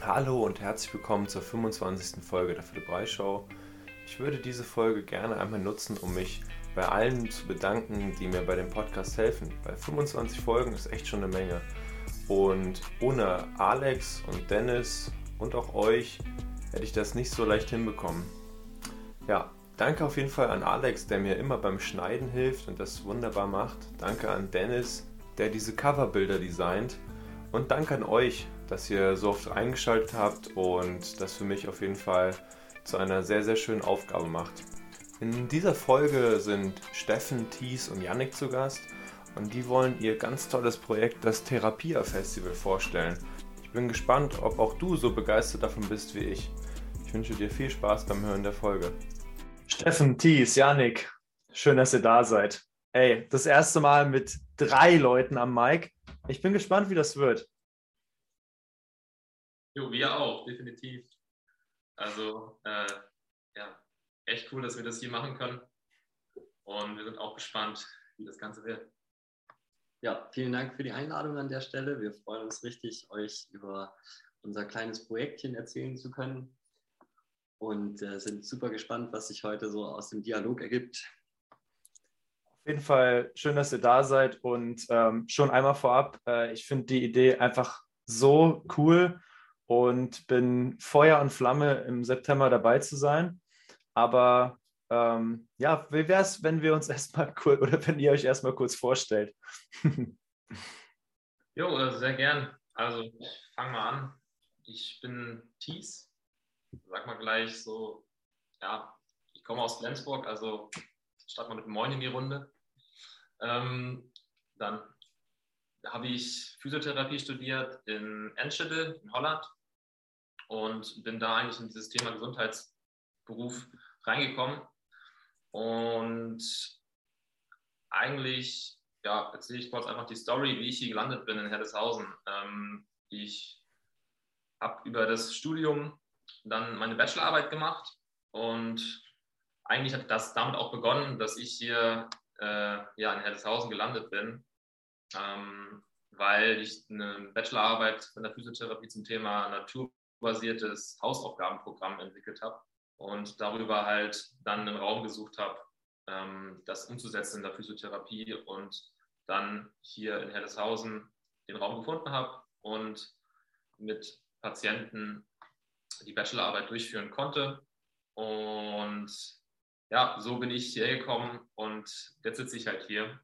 Hallo und herzlich willkommen zur 25. Folge der Philipp Show. Ich würde diese Folge gerne einmal nutzen, um mich bei allen zu bedanken, die mir bei dem Podcast helfen. Bei 25 Folgen ist echt schon eine Menge. Und ohne Alex und Dennis und auch euch hätte ich das nicht so leicht hinbekommen. Ja, danke auf jeden Fall an Alex, der mir immer beim Schneiden hilft und das wunderbar macht. Danke an Dennis, der diese Coverbilder designt. Und danke an euch, dass ihr so oft eingeschaltet habt und das für mich auf jeden Fall zu einer sehr, sehr schönen Aufgabe macht. In dieser Folge sind Steffen, Thies und Yannick zu Gast und die wollen ihr ganz tolles Projekt, das Therapia Festival, vorstellen. Ich bin gespannt, ob auch du so begeistert davon bist wie ich. Ich wünsche dir viel Spaß beim Hören der Folge. Steffen, Thies, Yannick, schön, dass ihr da seid. Ey, das erste Mal mit drei Leuten am Mic. Ich bin gespannt, wie das wird. Jo, wir auch, definitiv. Also, äh, ja, echt cool, dass wir das hier machen können. Und wir sind auch gespannt, wie das Ganze wird. Ja, vielen Dank für die Einladung an der Stelle. Wir freuen uns richtig, euch über unser kleines Projektchen erzählen zu können und äh, sind super gespannt, was sich heute so aus dem Dialog ergibt. Auf jeden Fall schön, dass ihr da seid und ähm, schon einmal vorab, äh, ich finde die Idee einfach so cool und bin Feuer und Flamme im September dabei zu sein. Aber ähm, ja, wie wäre es, wenn wir uns erstmal kurz oder wenn ihr euch erstmal kurz vorstellt? jo, sehr gern. Also ich fange mal an. Ich bin Thies. Sag mal gleich so, ja, ich komme aus Flensburg, also starten wir mit Moin in die Runde. Ähm, dann habe ich Physiotherapie studiert in Enschede in Holland und bin da eigentlich in dieses Thema Gesundheitsberuf reingekommen. Und eigentlich ja, erzähle ich kurz einfach die Story, wie ich hier gelandet bin in Herdeshausen. Ähm, ich habe über das Studium dann meine Bachelorarbeit gemacht und eigentlich hat das damit auch begonnen, dass ich hier äh, ja, in Herdeshausen gelandet bin, ähm, weil ich eine Bachelorarbeit in der Physiotherapie zum Thema naturbasiertes Hausaufgabenprogramm entwickelt habe und darüber halt dann einen Raum gesucht habe, ähm, das umzusetzen in der Physiotherapie und dann hier in Helleshausen den Raum gefunden habe und mit Patienten die Bachelorarbeit durchführen konnte. Und ja, so bin ich hierher gekommen und jetzt sitze ich halt hier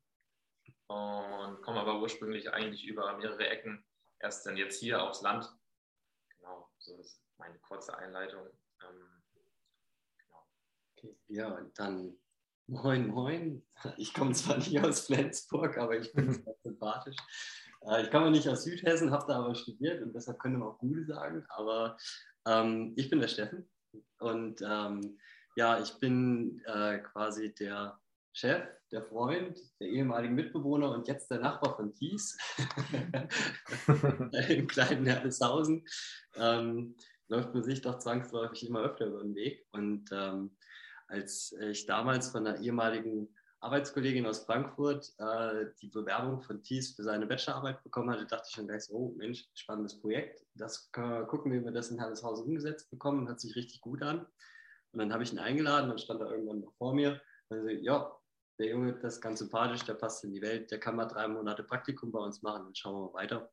und komme aber ursprünglich eigentlich über mehrere Ecken erst dann jetzt hier aufs Land. So ist meine kurze Einleitung. Ähm, genau. okay, ja, und dann moin, moin. Ich komme zwar nicht aus Flensburg, aber ich bin sehr sympathisch. Äh, ich komme nicht aus Südhessen, habe da aber studiert und deshalb könnte man auch Gute sagen. Aber ähm, ich bin der Steffen und ähm, ja, ich bin äh, quasi der Chef, der Freund, der ehemalige Mitbewohner und jetzt der Nachbar von Thies im kleinen Herdeshausen. Ähm, läuft man sich doch zwangsläufig immer öfter über den Weg. Und ähm, als ich damals von einer ehemaligen Arbeitskollegin aus Frankfurt äh, die Bewerbung von Thies für seine Bachelorarbeit bekommen hatte, dachte ich schon gleich so, oh Mensch, spannendes Projekt. Das äh, gucken wir, wie wir das in Herdeshausen umgesetzt bekommen. Hört sich richtig gut an. Und dann habe ich ihn eingeladen, dann stand er irgendwann noch vor mir. Und so, ja, der Junge, das ist ganz sympathisch, der passt in die Welt, der kann mal drei Monate Praktikum bei uns machen, dann schauen wir mal weiter.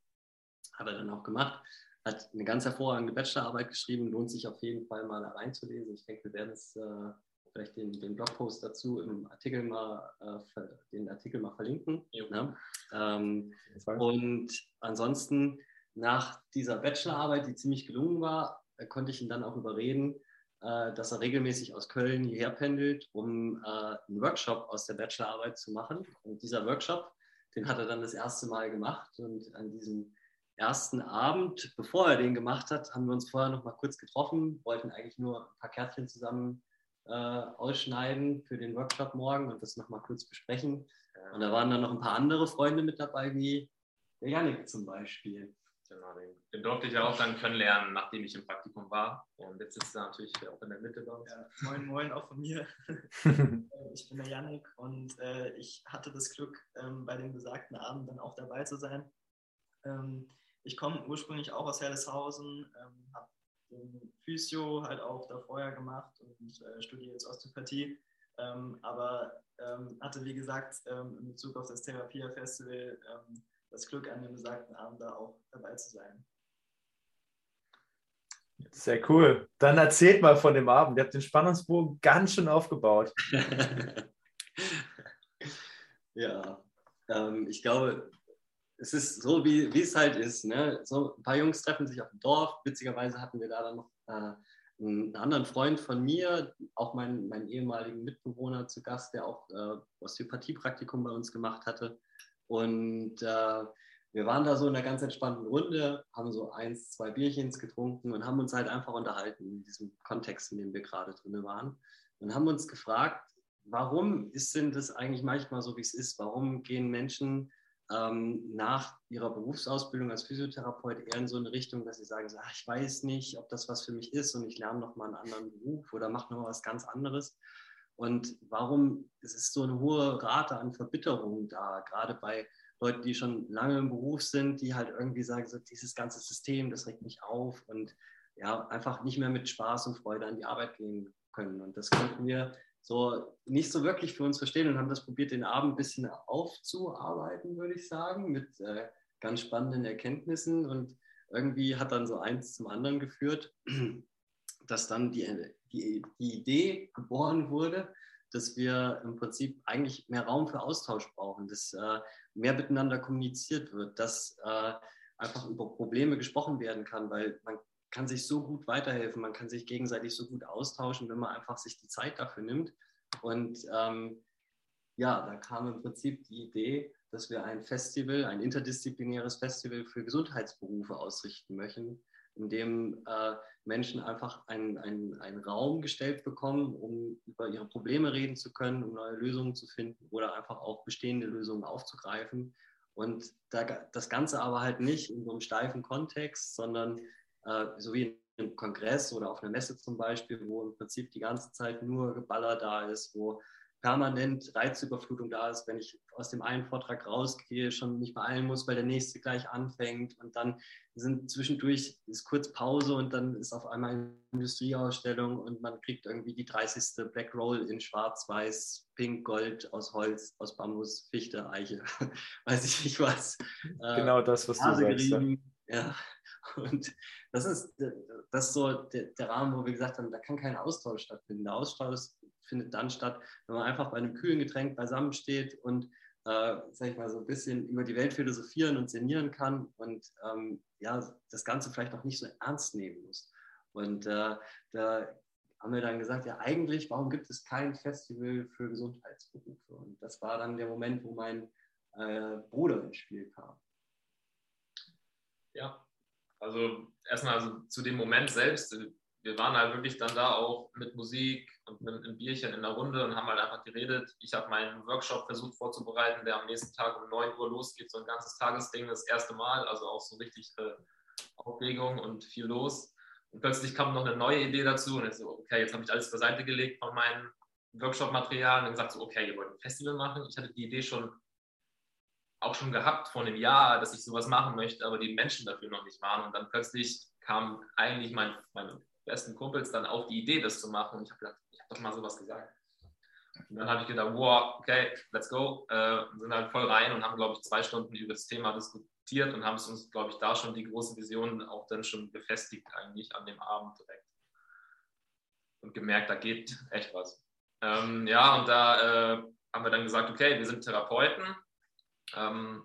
Hat er dann auch gemacht. Hat eine ganz hervorragende Bachelorarbeit geschrieben, lohnt sich auf jeden Fall mal da reinzulesen. Ich denke, wir werden es äh, vielleicht den, den Blogpost dazu im Artikel mal, äh, den Artikel mal verlinken. Ne? Ähm, und ansonsten nach dieser Bachelorarbeit, die ziemlich gelungen war, äh, konnte ich ihn dann auch überreden, äh, dass er regelmäßig aus Köln hierher pendelt, um äh, einen Workshop aus der Bachelorarbeit zu machen. Und dieser Workshop, den hat er dann das erste Mal gemacht. Und an diesem ersten Abend, bevor er den gemacht hat, haben wir uns vorher noch mal kurz getroffen, wollten eigentlich nur ein paar Kärtchen zusammen äh, ausschneiden für den Workshop morgen und das noch mal kurz besprechen. Und da waren dann noch ein paar andere Freunde mit dabei, wie der Janik zum Beispiel. Genau, den, den, durfte ich ja auch dann kennenlernen, nachdem ich im Praktikum war. Und jetzt sitzt er natürlich auch in der Mitte bei uns. Ja, moin, moin, auch von mir. ich bin der Yannick und äh, ich hatte das Glück, ähm, bei dem besagten Abend dann auch dabei zu sein. Ähm, ich komme ursprünglich auch aus Herdeshausen, ähm, habe den Physio halt auch da vorher gemacht und äh, studiere jetzt Osteopathie. Ähm, aber ähm, hatte, wie gesagt, ähm, in Bezug auf das Therapia Festival ähm, das Glück, an dem besagten Abend da auch dabei zu sein. Sehr cool. Dann erzählt mal von dem Abend. Ihr habt den Spannungsbogen ganz schön aufgebaut. ja, ähm, ich glaube, es ist so, wie, wie es halt ist. Ne? So, ein paar Jungs treffen sich auf dem Dorf. Witzigerweise hatten wir da dann noch äh, einen anderen Freund von mir, auch meinen, meinen ehemaligen Mitbewohner zu Gast, der auch äh, Osteopathiepraktikum bei uns gemacht hatte. Und äh, wir waren da so in einer ganz entspannten Runde, haben so eins, zwei Bierchens getrunken und haben uns halt einfach unterhalten in diesem Kontext, in dem wir gerade drin waren. Und haben uns gefragt, warum ist denn das eigentlich manchmal so, wie es ist? Warum gehen Menschen ähm, nach ihrer Berufsausbildung als Physiotherapeut eher in so eine Richtung, dass sie sagen, so, ach, ich weiß nicht, ob das was für mich ist und ich lerne noch mal einen anderen Beruf oder mache noch mal was ganz anderes. Und warum ist es so eine hohe Rate an Verbitterung da, gerade bei Leuten, die schon lange im Beruf sind, die halt irgendwie sagen, so, dieses ganze System, das regt mich auf und ja, einfach nicht mehr mit Spaß und Freude an die Arbeit gehen können. Und das konnten wir so nicht so wirklich für uns verstehen und haben das probiert, den Abend ein bisschen aufzuarbeiten, würde ich sagen, mit äh, ganz spannenden Erkenntnissen. Und irgendwie hat dann so eins zum anderen geführt, dass dann die, die, die Idee geboren wurde, dass wir im Prinzip eigentlich mehr Raum für Austausch brauchen, dass äh, mehr miteinander kommuniziert wird, dass äh, einfach über Probleme gesprochen werden kann, weil man kann sich so gut weiterhelfen, man kann sich gegenseitig so gut austauschen, wenn man einfach sich die Zeit dafür nimmt. Und ähm, ja, da kam im Prinzip die Idee, dass wir ein Festival, ein interdisziplinäres Festival für Gesundheitsberufe ausrichten möchten, in dem äh, Menschen einfach einen, einen, Raum gestellt bekommen, um über ihre Probleme reden zu können, um neue Lösungen zu finden oder einfach auch bestehende Lösungen aufzugreifen. Und da, das Ganze aber halt nicht in so einem steifen Kontext, sondern äh, so wie in einem Kongress oder auf einer Messe zum Beispiel, wo im Prinzip die ganze Zeit nur Geballer da ist, wo permanent Reizüberflutung da ist, wenn ich aus dem einen Vortrag rausgehe, schon nicht beeilen muss, weil der nächste gleich anfängt und dann sind zwischendurch ist kurz Pause und dann ist auf einmal eine Industrieausstellung und man kriegt irgendwie die 30. Black Roll in Schwarz, Weiß, Pink, Gold aus Holz, aus Bambus, Fichte, Eiche, weiß ich nicht was. Äh, genau das, was du sagst. Ja. ja. Und das ist, das ist so der, der, Rahmen, wo wir gesagt haben, da kann kein Austausch stattfinden. Der Austausch findet dann statt, wenn man einfach bei einem kühlen Getränk beisammen steht und, äh, sag ich mal, so ein bisschen über die Welt philosophieren und sinnieren kann und ähm, ja, das Ganze vielleicht auch nicht so ernst nehmen muss. Und äh, da haben wir dann gesagt, ja, eigentlich, warum gibt es kein Festival für Gesundheitsberufe? Und das war dann der Moment, wo mein äh, Bruder ins Spiel kam. Ja, also erstmal also zu dem Moment selbst. Wir waren halt wirklich dann da auch mit Musik und mit einem Bierchen in der Runde und haben halt einfach geredet. Ich habe meinen Workshop versucht vorzubereiten, der am nächsten Tag um 9 Uhr losgeht, so ein ganzes Tagesding, das erste Mal, also auch so richtig äh, Aufregung und viel los. Und plötzlich kam noch eine neue Idee dazu und jetzt so, okay, jetzt habe ich alles beiseite gelegt von meinem Workshop-Material und gesagt so, okay, ihr wollt ein Festival machen. Ich hatte die Idee schon auch schon gehabt vor einem Jahr, dass ich sowas machen möchte, aber die Menschen dafür noch nicht waren. Und dann plötzlich kamen eigentlich mein, meine besten Kumpels dann auf die Idee, das zu machen. Und ich habe gedacht, ich habe doch mal sowas gesagt. Und dann habe ich gedacht, wow, okay, let's go. Äh, sind halt voll rein und haben, glaube ich, zwei Stunden über das Thema diskutiert und haben es uns, glaube ich, da schon die große Vision auch dann schon befestigt, eigentlich an dem Abend direkt. Und gemerkt, da geht echt was. Ähm, ja, und da äh, haben wir dann gesagt, okay, wir sind Therapeuten ähm,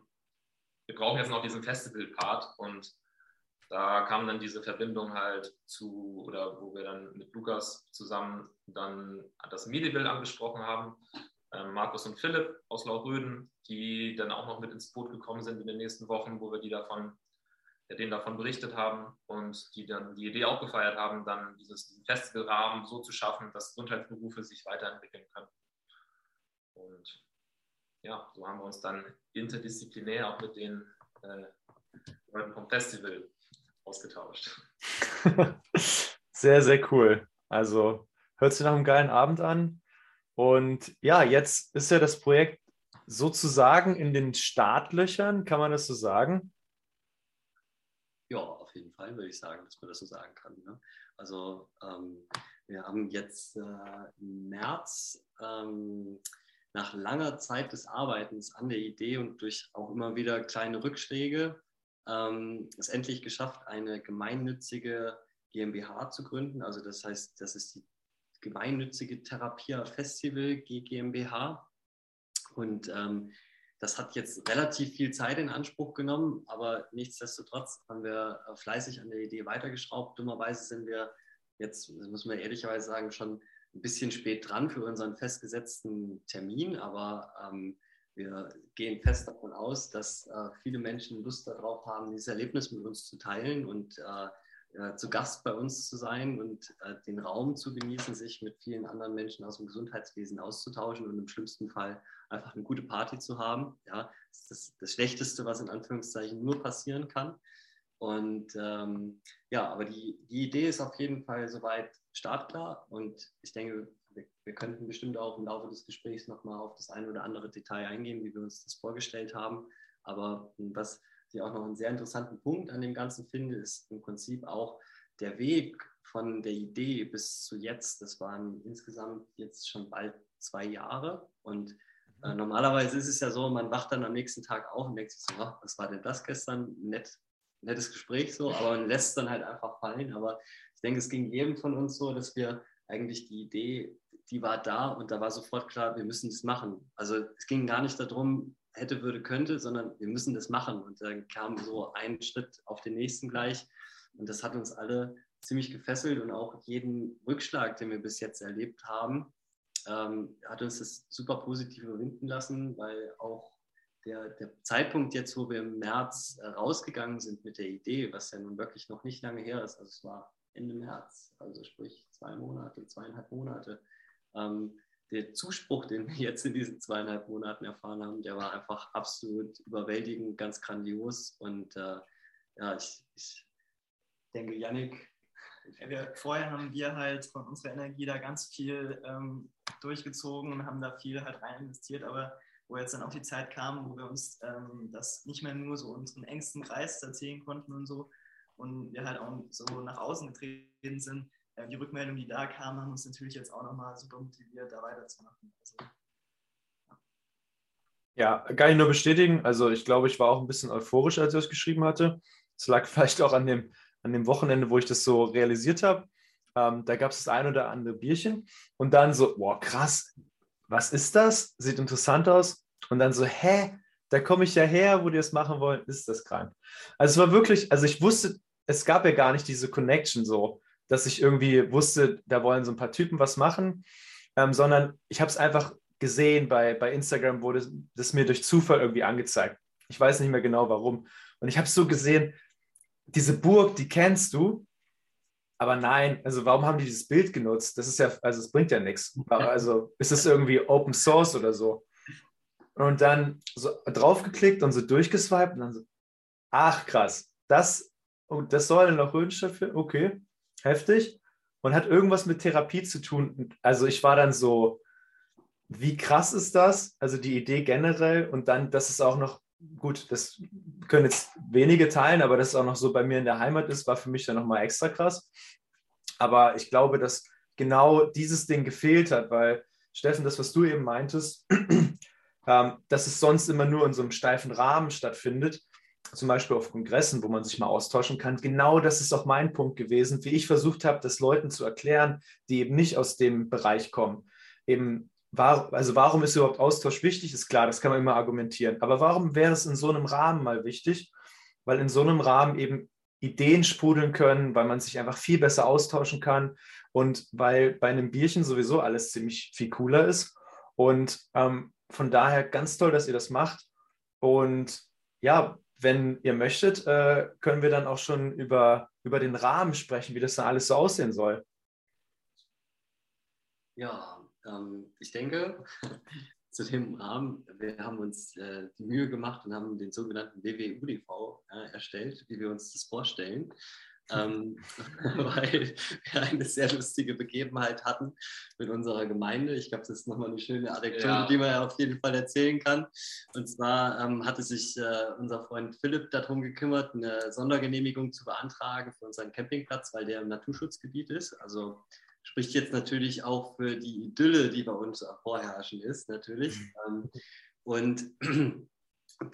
wir brauchen jetzt noch diesen Festival-Part und da kam dann diese Verbindung halt zu, oder wo wir dann mit Lukas zusammen dann das Medibill angesprochen haben, ähm, Markus und Philipp aus Lauröden, die dann auch noch mit ins Boot gekommen sind in den nächsten Wochen, wo wir die davon, ja, denen davon berichtet haben und die dann die Idee auch gefeiert haben, dann dieses, diesen Festivalrahmen so zu schaffen, dass Gesundheitsberufe sich weiterentwickeln können. Und ja, so haben wir uns dann interdisziplinär auch mit den äh, Leuten vom Festival ausgetauscht. sehr, sehr cool. Also hört sich nach einem geilen Abend an. Und ja, jetzt ist ja das Projekt sozusagen in den Startlöchern, kann man das so sagen? Ja, auf jeden Fall würde ich sagen, dass man das so sagen kann. Ne? Also ähm, wir haben jetzt äh, im März ähm, nach langer Zeit des Arbeitens an der Idee und durch auch immer wieder kleine Rückschläge ähm, es endlich geschafft, eine gemeinnützige GmbH zu gründen. Also das heißt, das ist die gemeinnützige Therapia Festival GmbH. Und ähm, das hat jetzt relativ viel Zeit in Anspruch genommen, aber nichtsdestotrotz haben wir äh, fleißig an der Idee weitergeschraubt. Dummerweise sind wir jetzt, muss man ehrlicherweise sagen, schon ein bisschen spät dran für unseren festgesetzten Termin, aber ähm, wir gehen fest davon aus, dass äh, viele Menschen Lust darauf haben, dieses Erlebnis mit uns zu teilen und äh, äh, zu Gast bei uns zu sein und äh, den Raum zu genießen, sich mit vielen anderen Menschen aus dem Gesundheitswesen auszutauschen und im schlimmsten Fall einfach eine gute Party zu haben. Ja, das ist das, das Schlechteste, was in Anführungszeichen nur passieren kann. Und ähm, ja, aber die, die Idee ist auf jeden Fall soweit startklar und ich denke, wir, wir könnten bestimmt auch im Laufe des Gesprächs nochmal auf das eine oder andere Detail eingehen, wie wir uns das vorgestellt haben. Aber was ich auch noch einen sehr interessanten Punkt an dem Ganzen finde, ist im Prinzip auch der Weg von der Idee bis zu jetzt. Das waren insgesamt jetzt schon bald zwei Jahre. Und äh, mhm. normalerweise ist es ja so, man wacht dann am nächsten Tag auf und denkt sich so, ach, was war denn das gestern? Nett, nettes Gespräch so, aber man lässt dann halt einfach fallen. Aber denke, es ging jedem von uns so, dass wir eigentlich die Idee, die war da und da war sofort klar, wir müssen das machen. Also es ging gar nicht darum, hätte, würde, könnte, sondern wir müssen das machen. Und dann kam so ein Schritt auf den nächsten gleich. Und das hat uns alle ziemlich gefesselt und auch jeden Rückschlag, den wir bis jetzt erlebt haben, ähm, hat uns das super positiv überwinden lassen, weil auch der, der, Zeitpunkt jetzt, wo wir im März äh, rausgegangen sind mit der Idee, was ja nun wirklich noch nicht lange her ist, also es war Ende März, also sprich zwei Monate, zweieinhalb Monate, ähm, der Zuspruch, den wir jetzt in diesen zweieinhalb Monaten erfahren haben, der war einfach absolut überwältigend, ganz grandios. Und äh, ja, ich, ich denke, Yannick. Wir, vorher haben wir halt von unserer Energie da ganz viel ähm, durchgezogen und haben da viel halt rein investiert, aber wo jetzt dann auch die Zeit kam, wo wir uns ähm, das nicht mehr nur so unseren engsten Kreis erzählen konnten und so und wir halt auch so nach außen getreten sind, die Rückmeldungen, die da kamen, haben uns natürlich jetzt auch nochmal super motiviert, da weiterzumachen. Also, ja. ja, kann ich nur bestätigen. Also ich glaube, ich war auch ein bisschen euphorisch, als ich das geschrieben hatte. Es lag vielleicht auch an dem, an dem Wochenende, wo ich das so realisiert habe. Ähm, da gab es das ein oder andere Bierchen und dann so, boah, krass, was ist das? Sieht interessant aus. Und dann so, hä, da komme ich ja her, wo die das machen wollen, ist das krank. Also es war wirklich, also ich wusste, es gab ja gar nicht diese Connection so dass ich irgendwie wusste, da wollen so ein paar Typen was machen, ähm, sondern ich habe es einfach gesehen bei, bei Instagram, wurde das mir durch Zufall irgendwie angezeigt. Ich weiß nicht mehr genau warum. Und ich habe so gesehen, diese Burg, die kennst du, aber nein, also warum haben die dieses Bild genutzt? Das ist ja, also es bringt ja nichts. Also ist es irgendwie Open Source oder so? Und dann so draufgeklickt und so durchgeswiped und dann so, ach krass, das, oh, das soll noch Röntgenstadt für, okay heftig und hat irgendwas mit Therapie zu tun. Also ich war dann so, wie krass ist das? Also die Idee generell und dann, dass es auch noch, gut, das können jetzt wenige teilen, aber dass es auch noch so bei mir in der Heimat ist, war für mich dann nochmal extra krass. Aber ich glaube, dass genau dieses Ding gefehlt hat, weil Steffen, das, was du eben meintest, ähm, dass es sonst immer nur in so einem steifen Rahmen stattfindet zum Beispiel auf Kongressen, wo man sich mal austauschen kann. Genau das ist auch mein Punkt gewesen, wie ich versucht habe, das Leuten zu erklären, die eben nicht aus dem Bereich kommen. Eben, war, also warum ist überhaupt Austausch wichtig? Ist klar, das kann man immer argumentieren. Aber warum wäre es in so einem Rahmen mal wichtig? Weil in so einem Rahmen eben Ideen sprudeln können, weil man sich einfach viel besser austauschen kann und weil bei einem Bierchen sowieso alles ziemlich viel cooler ist. Und ähm, von daher ganz toll, dass ihr das macht. Und ja, wenn ihr möchtet, äh, können wir dann auch schon über, über den Rahmen sprechen, wie das dann alles so aussehen soll. Ja, ähm, ich denke, zu dem Rahmen, wir haben uns äh, die Mühe gemacht und haben den sogenannten WWUDV äh, erstellt, wie wir uns das vorstellen. Ähm, weil wir eine sehr lustige Begebenheit hatten mit unserer Gemeinde. Ich glaube, das ist nochmal eine schöne Anekdote, ja. die man ja auf jeden Fall erzählen kann. Und zwar ähm, hatte sich äh, unser Freund Philipp darum gekümmert, eine Sondergenehmigung zu beantragen für unseren Campingplatz, weil der im Naturschutzgebiet ist. Also spricht jetzt natürlich auch für die Idylle, die bei uns vorherrschen ist, natürlich. Mhm. Ähm, und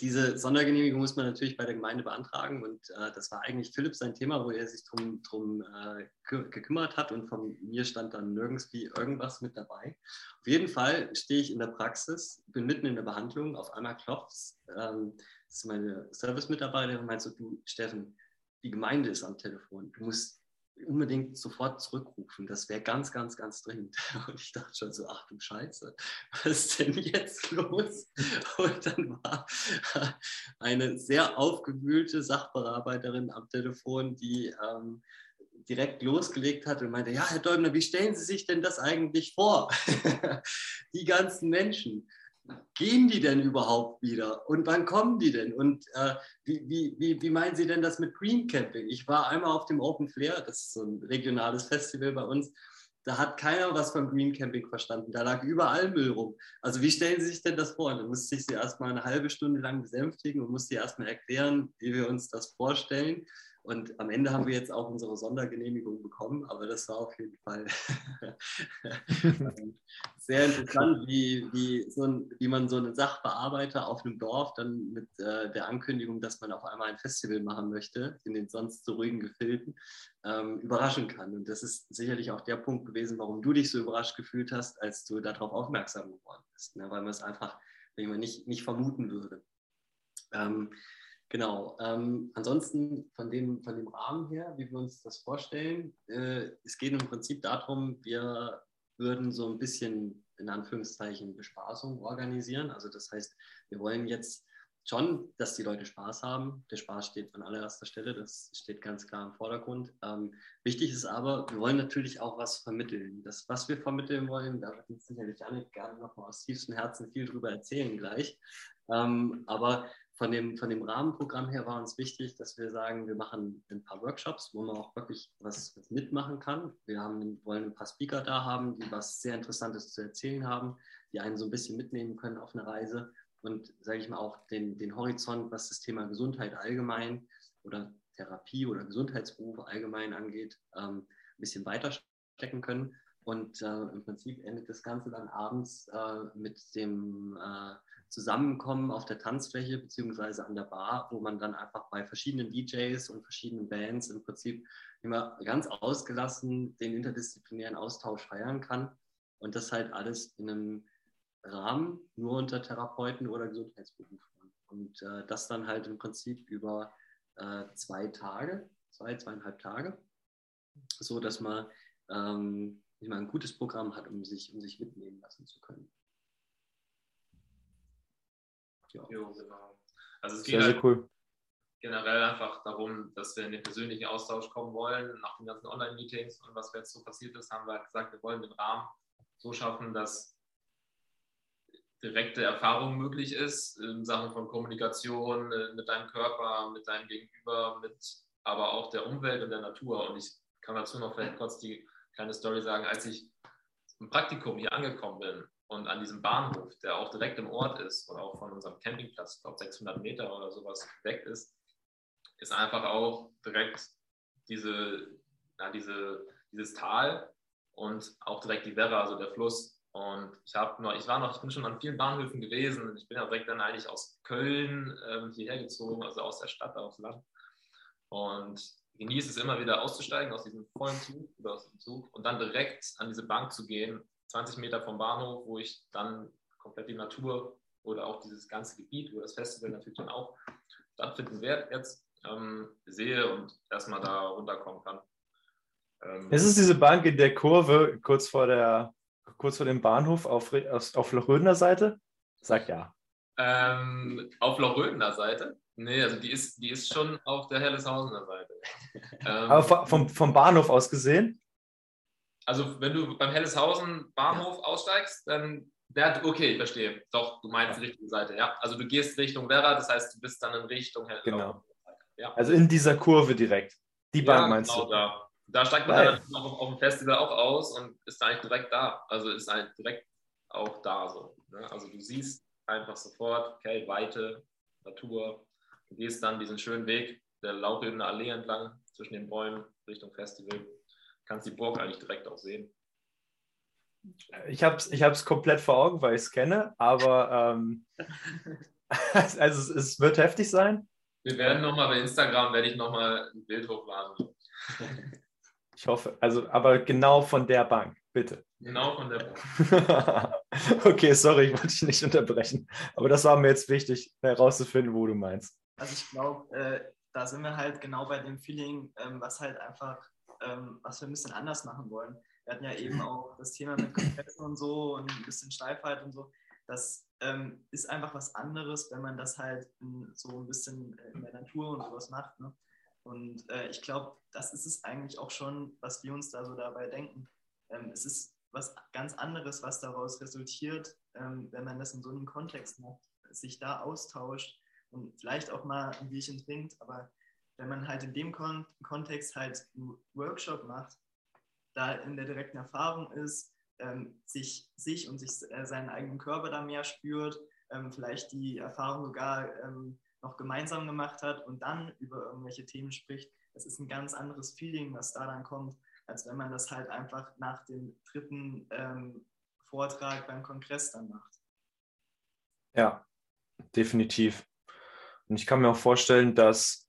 diese Sondergenehmigung muss man natürlich bei der Gemeinde beantragen. Und äh, das war eigentlich Philipp sein Thema, wo er sich drum, drum äh, gekümmert hat. Und von mir stand dann nirgends wie irgendwas mit dabei. Auf jeden Fall stehe ich in der Praxis, bin mitten in der Behandlung, auf einmal klopft ähm, das ist meine Service-Mitarbeiterin und meint so, du Steffen, die Gemeinde ist am Telefon, du musst unbedingt sofort zurückrufen. Das wäre ganz, ganz, ganz dringend. Und ich dachte schon so, ach du Scheiße, was ist denn jetzt los? Und dann war eine sehr aufgewühlte Sachbearbeiterin am Telefon, die ähm, direkt losgelegt hat und meinte, ja, Herr Däumler, wie stellen Sie sich denn das eigentlich vor? die ganzen Menschen gehen die denn überhaupt wieder? Und wann kommen die denn? Und äh, wie, wie, wie, meinen Sie denn das mit Green Camping? Ich war einmal auf dem Open Flair, das ist so ein regionales Festival bei uns. Da hat keiner was von Green Camping verstanden. Da lag überall Müll rum. Also wie stellen Sie sich denn das vor? Da musste ich sie erstmal eine halbe Stunde lang besänftigen und musste erstmal erklären, wie wir uns das vorstellen. Und am Ende haben wir jetzt auch unsere Sondergenehmigung bekommen, aber das war auf jeden Fall sehr interessant, wie, wie, so ein, wie man so einen Sachbearbeiter auf einem Dorf dann mit äh, der Ankündigung, dass man auf einmal ein Festival machen möchte, in den sonst so ruhigen Gefilden, ähm, überraschen kann. Und das ist sicherlich auch der Punkt gewesen, warum du dich so überrascht gefühlt hast, als du darauf aufmerksam geworden bist, ne? weil man es einfach, wenn man nicht, nicht vermuten würde. Ähm, Genau. Ähm, ansonsten von dem, von dem Rahmen her, wie wir uns das vorstellen, äh, es geht im Prinzip darum, wir würden so ein bisschen in Anführungszeichen Bespaßung organisieren. Also das heißt, wir wollen jetzt schon, dass die Leute Spaß haben. Der Spaß steht an allererster Stelle, das steht ganz klar im Vordergrund. Ähm, wichtig ist aber, wir wollen natürlich auch was vermitteln. Das, was wir vermitteln wollen, da wird uns sicherlich Janik gerne nochmal aus tiefstem Herzen viel drüber erzählen gleich. Ähm, aber von dem, von dem Rahmenprogramm her war uns wichtig, dass wir sagen, wir machen ein paar Workshops, wo man auch wirklich was, mitmachen kann. Wir haben, wollen ein paar Speaker da haben, die was sehr Interessantes zu erzählen haben, die einen so ein bisschen mitnehmen können auf eine Reise und, sage ich mal, auch den, den Horizont, was das Thema Gesundheit allgemein oder Therapie oder Gesundheitsberufe allgemein angeht, ähm, ein bisschen weiter stecken können. Und äh, im Prinzip endet das Ganze dann abends äh, mit dem äh, Zusammenkommen auf der Tanzfläche beziehungsweise an der Bar, wo man dann einfach bei verschiedenen DJs und verschiedenen Bands im Prinzip immer ganz ausgelassen den interdisziplinären Austausch feiern kann. Und das halt alles in einem Rahmen nur unter Therapeuten oder Gesundheitsberufen. Und äh, das dann halt im Prinzip über äh, zwei Tage, zwei, zweieinhalb Tage, so dass man ähm, ein gutes Programm hat, um sich, um sich mitnehmen lassen zu können. Ja. Jo, genau. Also es geht sehr, halt sehr cool. generell einfach darum, dass wir in den persönlichen Austausch kommen wollen. Nach den ganzen Online-Meetings und was jetzt so passiert ist, haben wir gesagt, wir wollen den Rahmen so schaffen, dass direkte Erfahrung möglich ist in Sachen von Kommunikation äh, mit deinem Körper, mit deinem Gegenüber, mit aber auch der Umwelt und der Natur. Und ich kann dazu noch vielleicht kurz die kleine Story sagen, als ich im Praktikum hier angekommen bin, und an diesem Bahnhof, der auch direkt im Ort ist oder auch von unserem Campingplatz, ich glaube 600 Meter oder sowas weg ist, ist einfach auch direkt diese, ja, diese, dieses Tal und auch direkt die Werra, also der Fluss. Und ich habe noch, ich war noch, ich bin schon an vielen Bahnhöfen gewesen. Ich bin ja direkt dann eigentlich aus Köln ähm, hierher gezogen, also aus der Stadt aufs Land. Und genieße es immer wieder auszusteigen aus diesem vollen Zug oder aus dem Zug und dann direkt an diese Bank zu gehen 20 Meter vom Bahnhof, wo ich dann komplett die Natur oder auch dieses ganze Gebiet, wo das Festival natürlich dann auch stattfinden wird, jetzt ähm, sehe und erstmal da runterkommen kann. Ähm, es ist diese Bank in der Kurve, kurz vor, der, kurz vor dem Bahnhof auf, auf, auf Lochrödener Seite? Sag ja. Ähm, auf Lochrödener Seite? Nee, also die ist, die ist schon auf der Helleshausener Seite. Aber vom, vom Bahnhof aus gesehen? Also wenn du beim Helleshausen Bahnhof ja. aussteigst, dann der, okay, verstehe. Doch, du meinst die richtige Seite, ja. Also du gehst Richtung Werra, das heißt, du bist dann in Richtung Helleshausen. Genau. Ja. Also in dieser Kurve direkt. Die Bank ja, meinst genau du? Da, da steigt man dann auf, auf dem Festival auch aus und ist eigentlich direkt da. Also ist halt direkt auch da so. Ne? Also du siehst einfach sofort, okay, Weite, Natur. Du gehst dann diesen schönen Weg der lauchebene Allee entlang zwischen den Bäumen Richtung Festival. Du kannst die Burg eigentlich direkt auch sehen. Ich habe es ich komplett vor Augen, weil ich es kenne, aber ähm, also es, es, wird heftig sein. Wir werden nochmal bei Instagram, werde ich nochmal ein Bild hochladen. Ich hoffe, also aber genau von der Bank, bitte. Genau von der Bank. okay, sorry, ich wollte dich nicht unterbrechen, aber das war mir jetzt wichtig, herauszufinden, wo du meinst. Also ich glaube, äh, da sind wir halt genau bei dem Feeling, ähm, was halt einfach, ähm, was wir ein bisschen anders machen wollen. Wir hatten ja eben auch das Thema mit Konfetten und so und ein bisschen Steifheit und so. Das ähm, ist einfach was anderes, wenn man das halt in, so ein bisschen in der Natur und sowas macht. Ne? Und äh, ich glaube, das ist es eigentlich auch schon, was wir uns da so dabei denken. Ähm, es ist was ganz anderes, was daraus resultiert, ähm, wenn man das in so einem Kontext macht, sich da austauscht und vielleicht auch mal ein Bierchen trinkt. Aber wenn man halt in dem Kon Kontext halt einen Workshop macht, da in der direkten Erfahrung ist, ähm, sich, sich und sich, äh, seinen eigenen Körper da mehr spürt, ähm, vielleicht die Erfahrung sogar ähm, noch gemeinsam gemacht hat und dann über irgendwelche Themen spricht, das ist ein ganz anderes Feeling, was da dann kommt, als wenn man das halt einfach nach dem dritten ähm, Vortrag beim Kongress dann macht. Ja, definitiv. Und ich kann mir auch vorstellen, dass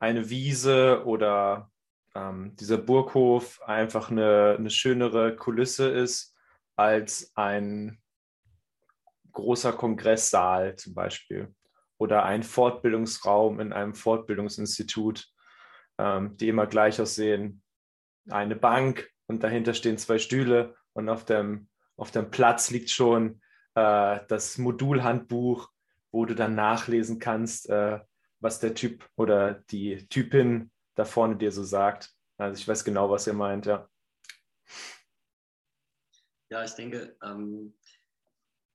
eine Wiese oder ähm, dieser Burghof einfach eine, eine schönere Kulisse ist als ein großer Kongresssaal zum Beispiel oder ein Fortbildungsraum in einem Fortbildungsinstitut, ähm, die immer gleich aussehen. Eine Bank und dahinter stehen zwei Stühle und auf dem, auf dem Platz liegt schon äh, das Modulhandbuch, wo du dann nachlesen kannst, äh, was der Typ oder die Typin da vorne dir so sagt. Also ich weiß genau, was ihr meint, ja. Ja, ich denke, ähm,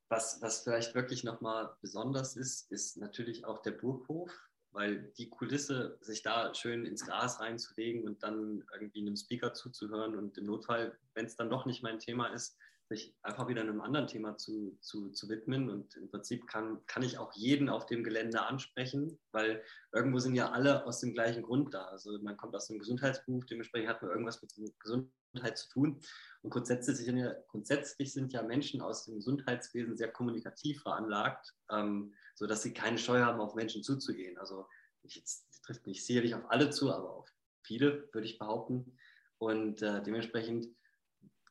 was, was vielleicht wirklich nochmal besonders ist, ist natürlich auch der Burghof, weil die Kulisse, sich da schön ins Gras reinzulegen und dann irgendwie einem Speaker zuzuhören und im Notfall, wenn es dann doch nicht mein Thema ist, sich einfach wieder einem anderen Thema zu, zu, zu widmen. Und im Prinzip kann, kann ich auch jeden auf dem Gelände ansprechen, weil irgendwo sind ja alle aus dem gleichen Grund da. Also man kommt aus dem Gesundheitsberuf, dementsprechend hat man irgendwas mit Gesundheit zu tun. Und grundsätzlich sind ja, grundsätzlich sind ja Menschen aus dem Gesundheitswesen sehr kommunikativ veranlagt, ähm, sodass sie keine Scheu haben, auf Menschen zuzugehen. Also ich, jetzt trifft nicht sicherlich auf alle zu, aber auf viele, würde ich behaupten. Und äh, dementsprechend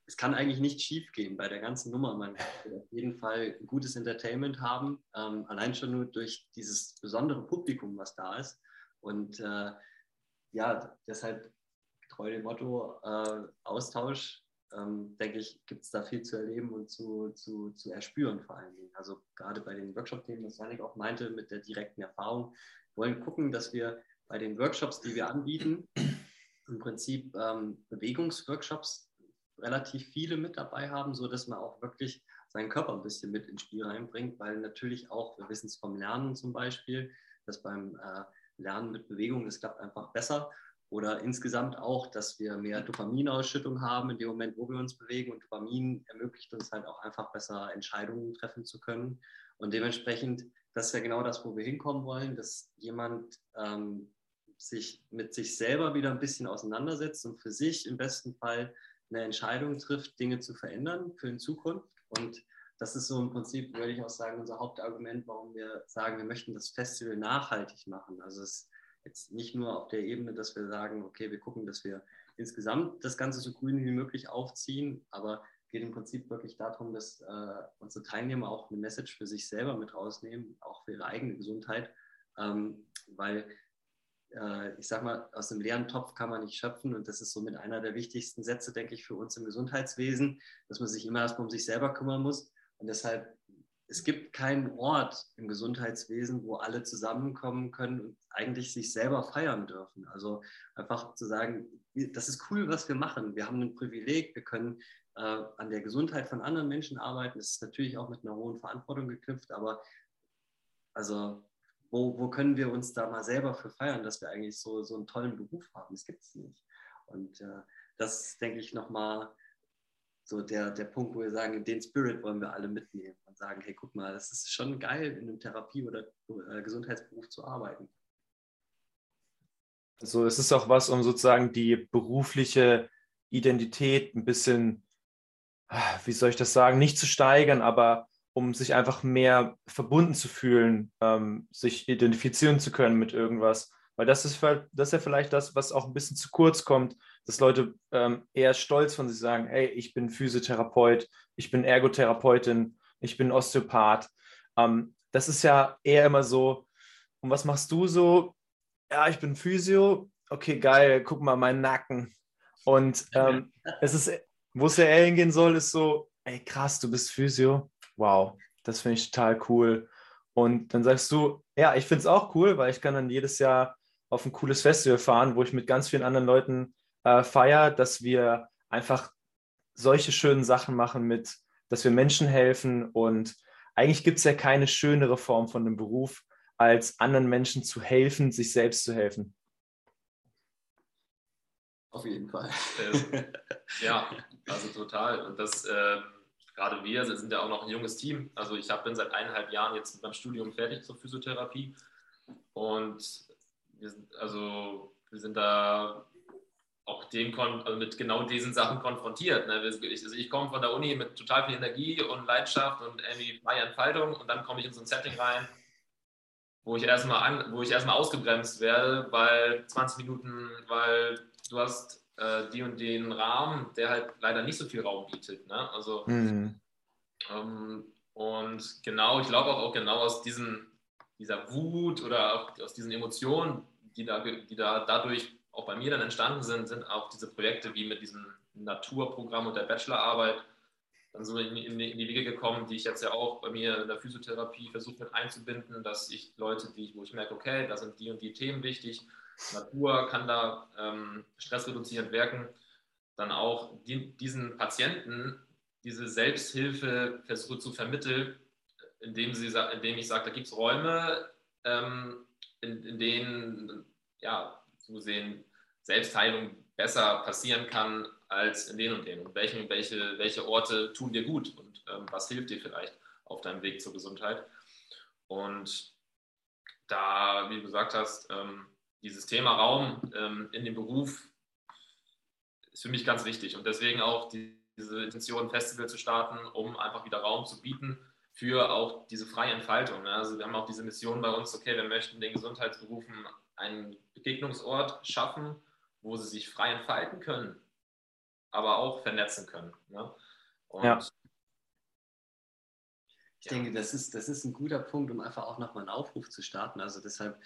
es kann eigentlich nicht schief gehen bei der ganzen Nummer. Man wird auf jeden Fall gutes Entertainment haben, ähm, allein schon nur durch dieses besondere Publikum, was da ist. Und äh, ja, deshalb treu dem Motto äh, Austausch, ähm, denke ich, gibt es da viel zu erleben und zu, zu, zu erspüren vor allen Dingen. Also gerade bei den Workshop-Themen, was Janik auch meinte, mit der direkten Erfahrung, wollen gucken, dass wir bei den Workshops, die wir anbieten, im Prinzip ähm, Bewegungsworkshops relativ viele mit dabei haben, so dass man auch wirklich seinen Körper ein bisschen mit ins Spiel reinbringt, weil natürlich auch, wir wissen es vom Lernen zum Beispiel, dass beim äh, Lernen mit Bewegung, das klappt einfach besser. Oder insgesamt auch, dass wir mehr Dopaminausschüttung haben in dem Moment, wo wir uns bewegen. Und Dopamin ermöglicht uns halt auch einfach besser Entscheidungen treffen zu können. Und dementsprechend, das ist ja genau das, wo wir hinkommen wollen, dass jemand ähm, sich mit sich selber wieder ein bisschen auseinandersetzt und für sich im besten Fall eine Entscheidung trifft, Dinge zu verändern für die Zukunft. Und das ist so im Prinzip, würde ich auch sagen, unser Hauptargument, warum wir sagen, wir möchten das Festival nachhaltig machen. Also es ist jetzt nicht nur auf der Ebene, dass wir sagen, okay, wir gucken, dass wir insgesamt das Ganze so grün wie möglich aufziehen, aber geht im Prinzip wirklich darum, dass äh, unsere Teilnehmer auch eine Message für sich selber mit rausnehmen, auch für ihre eigene Gesundheit, ähm, weil äh, ich sag mal, aus dem leeren Topf kann man nicht schöpfen und das ist somit einer der wichtigsten Sätze, denke ich, für uns im Gesundheitswesen, dass man sich immer erstmal um sich selber kümmern muss und deshalb es gibt keinen Ort im Gesundheitswesen, wo alle zusammenkommen können und eigentlich sich selber feiern dürfen. Also einfach zu sagen, das ist cool, was wir machen. Wir haben ein Privileg, wir können äh, an der Gesundheit von anderen Menschen arbeiten. Das ist natürlich auch mit einer hohen Verantwortung geknüpft, aber also wo, wo können wir uns da mal selber für feiern, dass wir eigentlich so, so einen tollen Beruf haben? Das gibt es nicht. Und äh, das denke ich nochmal so der, der Punkt, wo wir sagen, den Spirit wollen wir alle mitnehmen und sagen, hey, guck mal, das ist schon geil, in einem Therapie- oder äh, Gesundheitsberuf zu arbeiten. Also es ist auch was, um sozusagen die berufliche Identität ein bisschen, ah, wie soll ich das sagen, nicht zu steigern, aber um sich einfach mehr verbunden zu fühlen, ähm, sich identifizieren zu können mit irgendwas. Weil das ist, das ist ja vielleicht das, was auch ein bisschen zu kurz kommt, dass Leute ähm, eher stolz von sich sagen, hey, ich bin Physiotherapeut, ich bin Ergotherapeutin, ich bin Osteopath. Ähm, das ist ja eher immer so, und was machst du so? Ja, ich bin Physio. Okay, geil, guck mal meinen Nacken. Und ähm, es ist, wo es ja eher hingehen soll, ist so, ey, krass, du bist Physio. Wow, das finde ich total cool. Und dann sagst du, ja, ich finde es auch cool, weil ich kann dann jedes Jahr auf ein cooles Festival fahren, wo ich mit ganz vielen anderen Leuten äh, feiere, dass wir einfach solche schönen Sachen machen mit, dass wir Menschen helfen. Und eigentlich gibt es ja keine schönere Form von einem Beruf, als anderen Menschen zu helfen, sich selbst zu helfen. Auf jeden Fall. Ähm, ja, also total. Und das, äh, gerade wir sind ja auch noch ein junges Team. Also ich hab, bin seit eineinhalb Jahren jetzt mit meinem Studium fertig zur Physiotherapie. Und wir sind, also, wir sind da auch dem also mit genau diesen Sachen konfrontiert. Ne? Also ich komme von der Uni mit total viel Energie und Leidenschaft und irgendwie freie Entfaltung und dann komme ich in so ein Setting rein, wo ich erstmal an, wo ich erstmal ausgebremst werde, weil 20 Minuten, weil du hast äh, die und den Rahmen, der halt leider nicht so viel Raum bietet. Ne? Also mhm. ähm, und genau, ich glaube auch, auch genau aus diesen, dieser Wut oder auch aus diesen Emotionen, die da, die da dadurch auch bei mir dann entstanden sind, sind auch diese Projekte wie mit diesem Naturprogramm und der Bachelorarbeit dann so in, in, in, die Wege gekommen, die ich jetzt ja auch bei mir in der Physiotherapie versuche mit einzubinden, dass ich Leute, die, wo ich merke, okay, da sind die und die Themen wichtig, Natur kann da ähm, stressreduzierend wirken, dann auch die, diesen Patienten diese Selbsthilfe versuche zu vermitteln, indem, sie, indem ich sage, da gibt es Räume, ähm, in, in denen ja, zusehen, Selbstheilung besser passieren kann als in den und den. Und welche, welche, welche Orte tun dir gut und ähm, was hilft dir vielleicht auf deinem Weg zur Gesundheit. Und da, wie du gesagt hast, ähm, dieses Thema Raum ähm, in dem Beruf ist für mich ganz wichtig. Und deswegen auch die, diese Intention, Festival zu starten, um einfach wieder Raum zu bieten für auch diese freie Entfaltung. Also wir haben auch diese Mission bei uns, okay, wir möchten den Gesundheitsberufen einen Begegnungsort schaffen, wo sie sich frei entfalten können, aber auch vernetzen können. Ne? ja. Ich denke, das ist, das ist ein guter Punkt, um einfach auch nochmal einen Aufruf zu starten. Also deshalb,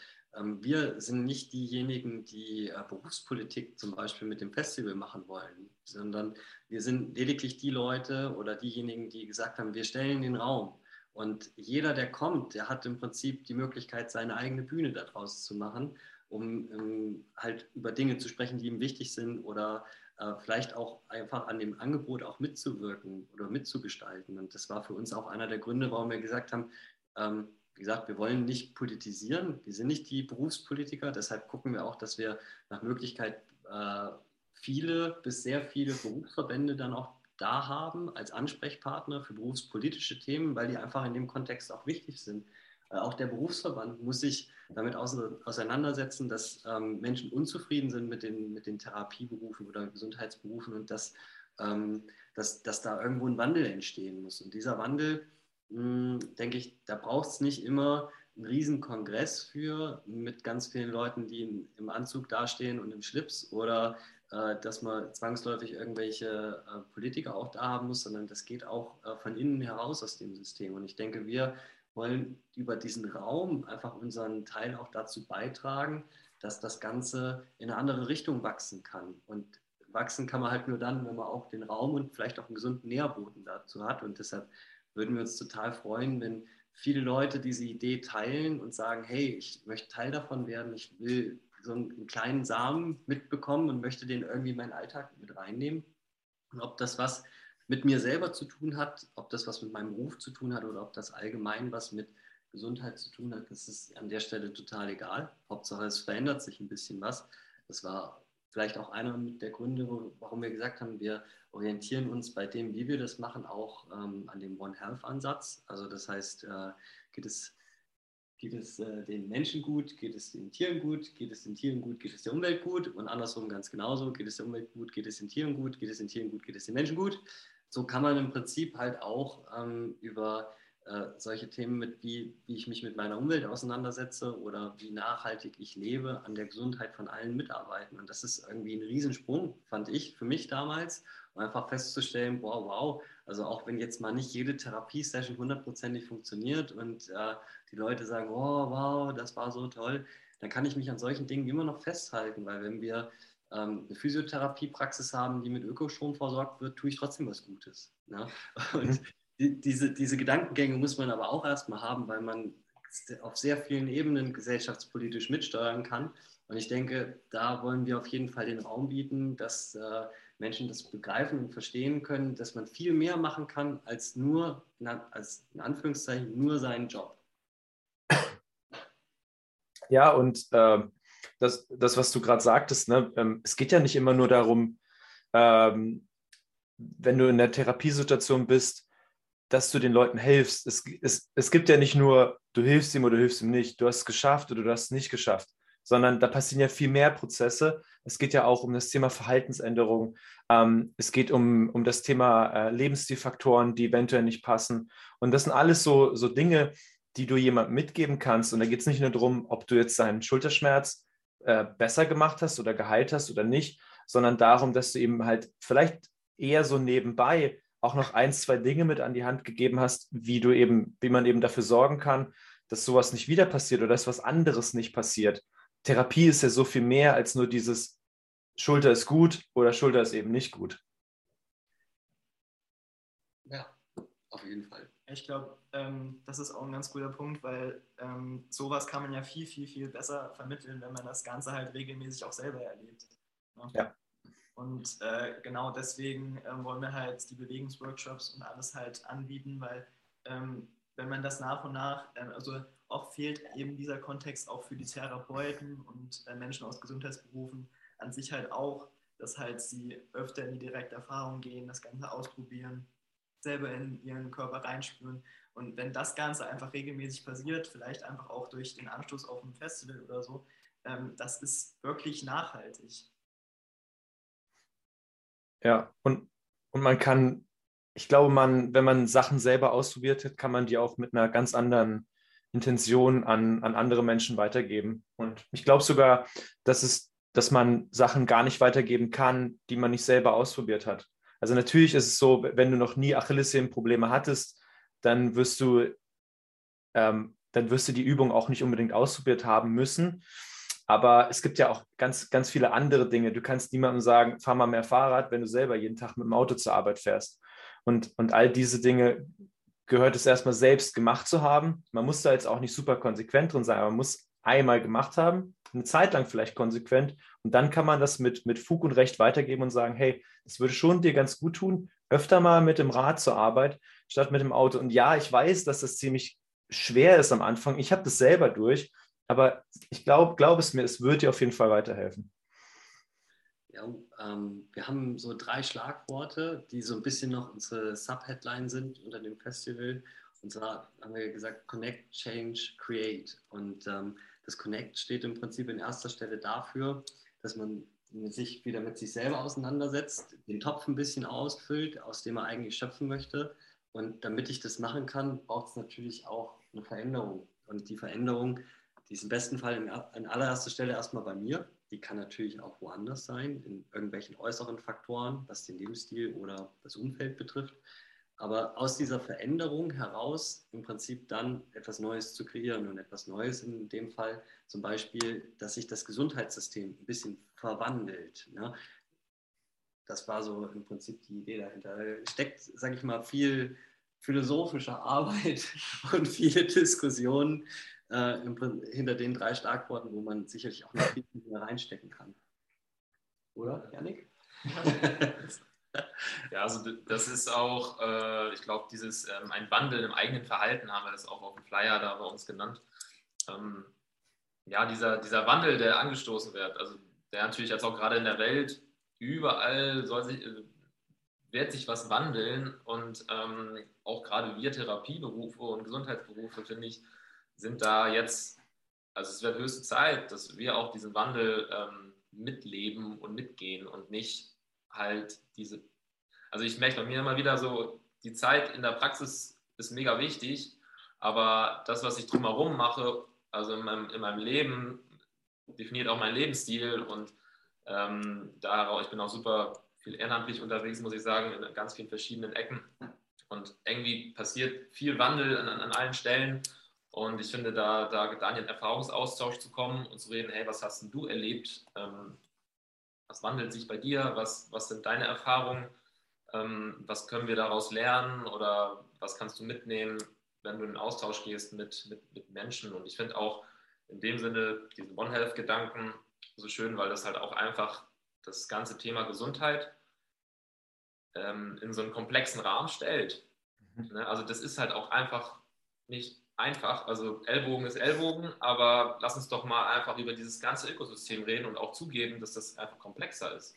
wir sind nicht diejenigen, die äh, Berufspolitik zum Beispiel mit dem Festival machen wollen, sondern wir sind lediglich die Leute oder diejenigen, die gesagt haben, wir stellen den Raum. Und jeder, der kommt, der hat im Prinzip die Möglichkeit, seine eigene Bühne daraus zu machen, um ähm, halt über Dinge zu sprechen, die ihm wichtig sind oder äh, vielleicht auch einfach an dem Angebot auch mitzuwirken oder mitzugestalten. Und das war für uns auch einer der Gründe, warum wir gesagt haben, ähm, wie gesagt, wir wollen nicht politisieren, wir sind nicht die Berufspolitiker, deshalb gucken wir auch, dass wir nach Möglichkeit äh, viele bis sehr viele Berufsverbände dann auch da haben als Ansprechpartner für berufspolitische Themen, weil die einfach in dem Kontext auch wichtig sind. Äh, auch der Berufsverband muss sich damit auseinandersetzen, dass ähm, Menschen unzufrieden sind mit den, mit den Therapieberufen oder Gesundheitsberufen und dass, ähm, dass, dass da irgendwo ein Wandel entstehen muss. Und dieser Wandel, hm, denke ich, da braucht es nicht immer einen riesen Kongress für mit ganz vielen Leuten, die in, im Anzug dastehen und im Schlips oder äh, dass man zwangsläufig irgendwelche äh, Politiker auch da haben muss, sondern das geht auch äh, von innen heraus aus dem System. Und ich denke, wir wollen über diesen Raum einfach unseren Teil auch dazu beitragen, dass das Ganze in eine andere Richtung wachsen kann. Und wachsen kann man halt nur dann, wenn man auch den Raum und vielleicht auch einen gesunden Nährboden dazu hat. Und deshalb würden wir uns total freuen, wenn viele Leute diese Idee teilen und sagen, hey, ich möchte Teil davon werden, ich will so einen kleinen Samen mitbekommen und möchte den irgendwie in meinen Alltag mit reinnehmen. Und ob das was mit mir selber zu tun hat, ob das was mit meinem Beruf zu tun hat oder ob das allgemein was mit Gesundheit zu tun hat, das ist an der Stelle total egal. Hauptsache, es verändert sich ein bisschen was. Das war vielleicht auch einer der Gründe, warum wir gesagt haben, wir orientieren uns bei dem, wie wir das machen, auch ähm, an dem One Health Ansatz. Also das heißt, äh, geht es, geht es äh, den Menschen gut, geht es den Tieren gut, geht es den Tieren gut, geht es der Umwelt gut und andersrum ganz genauso, geht es der Umwelt gut, geht es den Tieren gut, geht es den Tieren gut, geht es den Menschen gut. So kann man im Prinzip halt auch ähm, über äh, solche Themen mit, wie, wie ich mich mit meiner Umwelt auseinandersetze oder wie nachhaltig ich lebe, an der Gesundheit von allen mitarbeiten. Und das ist irgendwie ein Riesensprung, fand ich, für mich damals, um einfach festzustellen, wow, wow, also auch wenn jetzt mal nicht jede Therapiesession hundertprozentig funktioniert und äh, die Leute sagen, oh, wow, das war so toll, dann kann ich mich an solchen Dingen immer noch festhalten, weil wenn wir ähm, eine Physiotherapiepraxis haben, die mit Ökostrom versorgt wird, tue ich trotzdem was Gutes. Ne? Und mhm die, diese, diese Gedankengänge muss man aber auch erstmal haben, weil man auf sehr vielen Ebenen gesellschaftspolitisch mitsteuern kann. Und ich denke, da wollen wir auf jeden Fall den Raum bieten, dass äh, Menschen das begreifen und verstehen können, dass man viel mehr machen kann als nur, als in Anführungszeichen, nur seinen Job. Ja, und äh, das, das, was du gerade sagtest, ne, ähm, es geht ja nicht immer nur darum, ähm, wenn du in der Therapiesituation bist, dass du den Leuten hilfst. Es, es, es gibt ja nicht nur, du hilfst ihm oder du hilfst ihm nicht, du hast es geschafft oder du hast es nicht geschafft, sondern da passieren ja viel mehr Prozesse. Es geht ja auch um das Thema Verhaltensänderung. Ähm, es geht um, um das Thema äh, Lebensstilfaktoren, die eventuell nicht passen. Und das sind alles so, so Dinge, die du jemandem mitgeben kannst. Und da geht es nicht nur darum, ob du jetzt deinen Schulterschmerz äh, besser gemacht hast oder geheilt hast oder nicht, sondern darum, dass du eben halt vielleicht eher so nebenbei auch noch ein, zwei Dinge mit an die Hand gegeben hast, wie du eben, wie man eben dafür sorgen kann, dass sowas nicht wieder passiert oder dass was anderes nicht passiert. Therapie ist ja so viel mehr als nur dieses Schulter ist gut oder Schulter ist eben nicht gut. Ja, auf jeden Fall. Ich glaube, ähm, das ist auch ein ganz guter Punkt, weil ähm, sowas kann man ja viel, viel, viel besser vermitteln, wenn man das Ganze halt regelmäßig auch selber erlebt. Ne? Ja. Und äh, genau deswegen äh, wollen wir halt die Bewegungsworkshops und alles halt anbieten, weil ähm, wenn man das nach und nach, äh, also oft fehlt eben dieser Kontext auch für die Therapeuten und äh, Menschen aus Gesundheitsberufen an sich halt auch, dass halt sie öfter in die direkte Erfahrung gehen, das Ganze ausprobieren, selber in ihren Körper reinspüren. Und wenn das Ganze einfach regelmäßig passiert, vielleicht einfach auch durch den Anstoß auf ein Festival oder so, ähm, das ist wirklich nachhaltig. Ja, und, und man kann, ich glaube, man, wenn man Sachen selber ausprobiert hat, kann man die auch mit einer ganz anderen Intention an, an andere Menschen weitergeben. Und ich glaube sogar, dass es, dass man Sachen gar nicht weitergeben kann, die man nicht selber ausprobiert hat. Also natürlich ist es so, wenn du noch nie Achillessehnenprobleme hattest, dann wirst du, ähm, dann wirst du die Übung auch nicht unbedingt ausprobiert haben müssen. Aber es gibt ja auch ganz, ganz viele andere Dinge. Du kannst niemandem sagen, fahr mal mehr Fahrrad, wenn du selber jeden Tag mit dem Auto zur Arbeit fährst. Und, und all diese Dinge gehört es erstmal selbst gemacht zu haben. Man muss da jetzt auch nicht super konsequent drin sein, aber man muss einmal gemacht haben, eine Zeit lang vielleicht konsequent. Und dann kann man das mit, mit Fug und Recht weitergeben und sagen, hey, das würde schon dir ganz gut tun, öfter mal mit dem Rad zur Arbeit statt mit dem Auto. Und ja, ich weiß, dass das ziemlich schwer ist am Anfang. Ich habe das selber durch. Aber ich glaube glaub es mir, es wird dir auf jeden Fall weiterhelfen. Ja, ähm, wir haben so drei Schlagworte, die so ein bisschen noch unsere Subheadline sind unter dem Festival. Und zwar haben wir gesagt, Connect, Change, Create. Und ähm, das Connect steht im Prinzip in erster Stelle dafür, dass man sich wieder mit sich selber auseinandersetzt, den Topf ein bisschen ausfüllt, aus dem er eigentlich schöpfen möchte. Und damit ich das machen kann, braucht es natürlich auch eine Veränderung. Und die Veränderung die ist im besten Fall in, an allererster Stelle erstmal bei mir. Die kann natürlich auch woanders sein, in irgendwelchen äußeren Faktoren, was den Lebensstil oder das Umfeld betrifft. Aber aus dieser Veränderung heraus im Prinzip dann etwas Neues zu kreieren und etwas Neues in dem Fall zum Beispiel, dass sich das Gesundheitssystem ein bisschen verwandelt. Ne? Das war so im Prinzip die Idee dahinter. Da steckt, sage ich mal, viel philosophische Arbeit und viele Diskussionen äh, hinter den drei Schlagworten, wo man sicherlich auch noch viel mehr reinstecken kann. Oder, Janik? Ja, also das ist auch, äh, ich glaube, dieses ähm, ein Wandel im eigenen Verhalten haben wir das auch auf dem Flyer da bei uns genannt. Ähm, ja, dieser, dieser Wandel, der angestoßen wird, also der natürlich jetzt auch gerade in der Welt überall soll sich, äh, wird sich was wandeln und ähm, auch gerade wir Therapieberufe und Gesundheitsberufe, finde ich, sind da jetzt, also es wird höchste Zeit, dass wir auch diesen Wandel ähm, mitleben und mitgehen und nicht halt diese, also ich merke bei mir immer wieder so, die Zeit in der Praxis ist mega wichtig, aber das, was ich drumherum mache, also in meinem, in meinem Leben, definiert auch meinen Lebensstil und ähm, darauf, ich bin auch super viel ehrenamtlich unterwegs, muss ich sagen, in ganz vielen verschiedenen Ecken. Und irgendwie passiert viel Wandel an, an allen Stellen. Und ich finde, da, da Daniel in Erfahrungsaustausch zu kommen und zu reden, hey, was hast denn du erlebt? Ähm, was wandelt sich bei dir? Was, was sind deine Erfahrungen? Ähm, was können wir daraus lernen? Oder was kannst du mitnehmen, wenn du in den Austausch gehst mit, mit, mit Menschen? Und ich finde auch in dem Sinne diesen One Health-Gedanken so schön, weil das halt auch einfach das ganze Thema Gesundheit ähm, in so einen komplexen Rahmen stellt. Mhm. Ne? Also das ist halt auch einfach nicht einfach. Also Ellbogen ist Ellbogen, aber lass uns doch mal einfach über dieses ganze Ökosystem reden und auch zugeben, dass das einfach komplexer ist.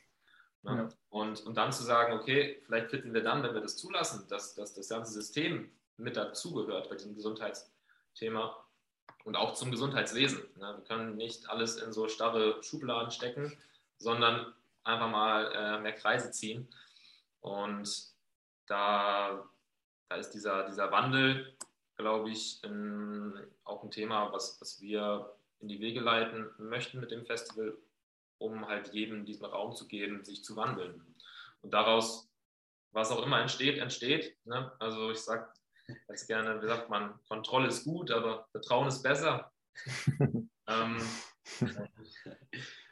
Ne? Ja. Und, und dann zu sagen, okay, vielleicht finden wir dann, wenn wir das zulassen, dass, dass das ganze System mit dazugehört bei diesem Gesundheitsthema und auch zum Gesundheitswesen. Ne? Wir können nicht alles in so starre Schubladen stecken, sondern einfach mal äh, mehr Kreise ziehen. Und da, da ist dieser, dieser Wandel, glaube ich, in, auch ein Thema, was, was wir in die Wege leiten möchten mit dem Festival, um halt jedem diesen Raum zu geben, sich zu wandeln. Und daraus, was auch immer entsteht, entsteht. Ne? Also ich sage ganz gerne, wie sagt man, Kontrolle ist gut, aber Vertrauen ist besser. ähm,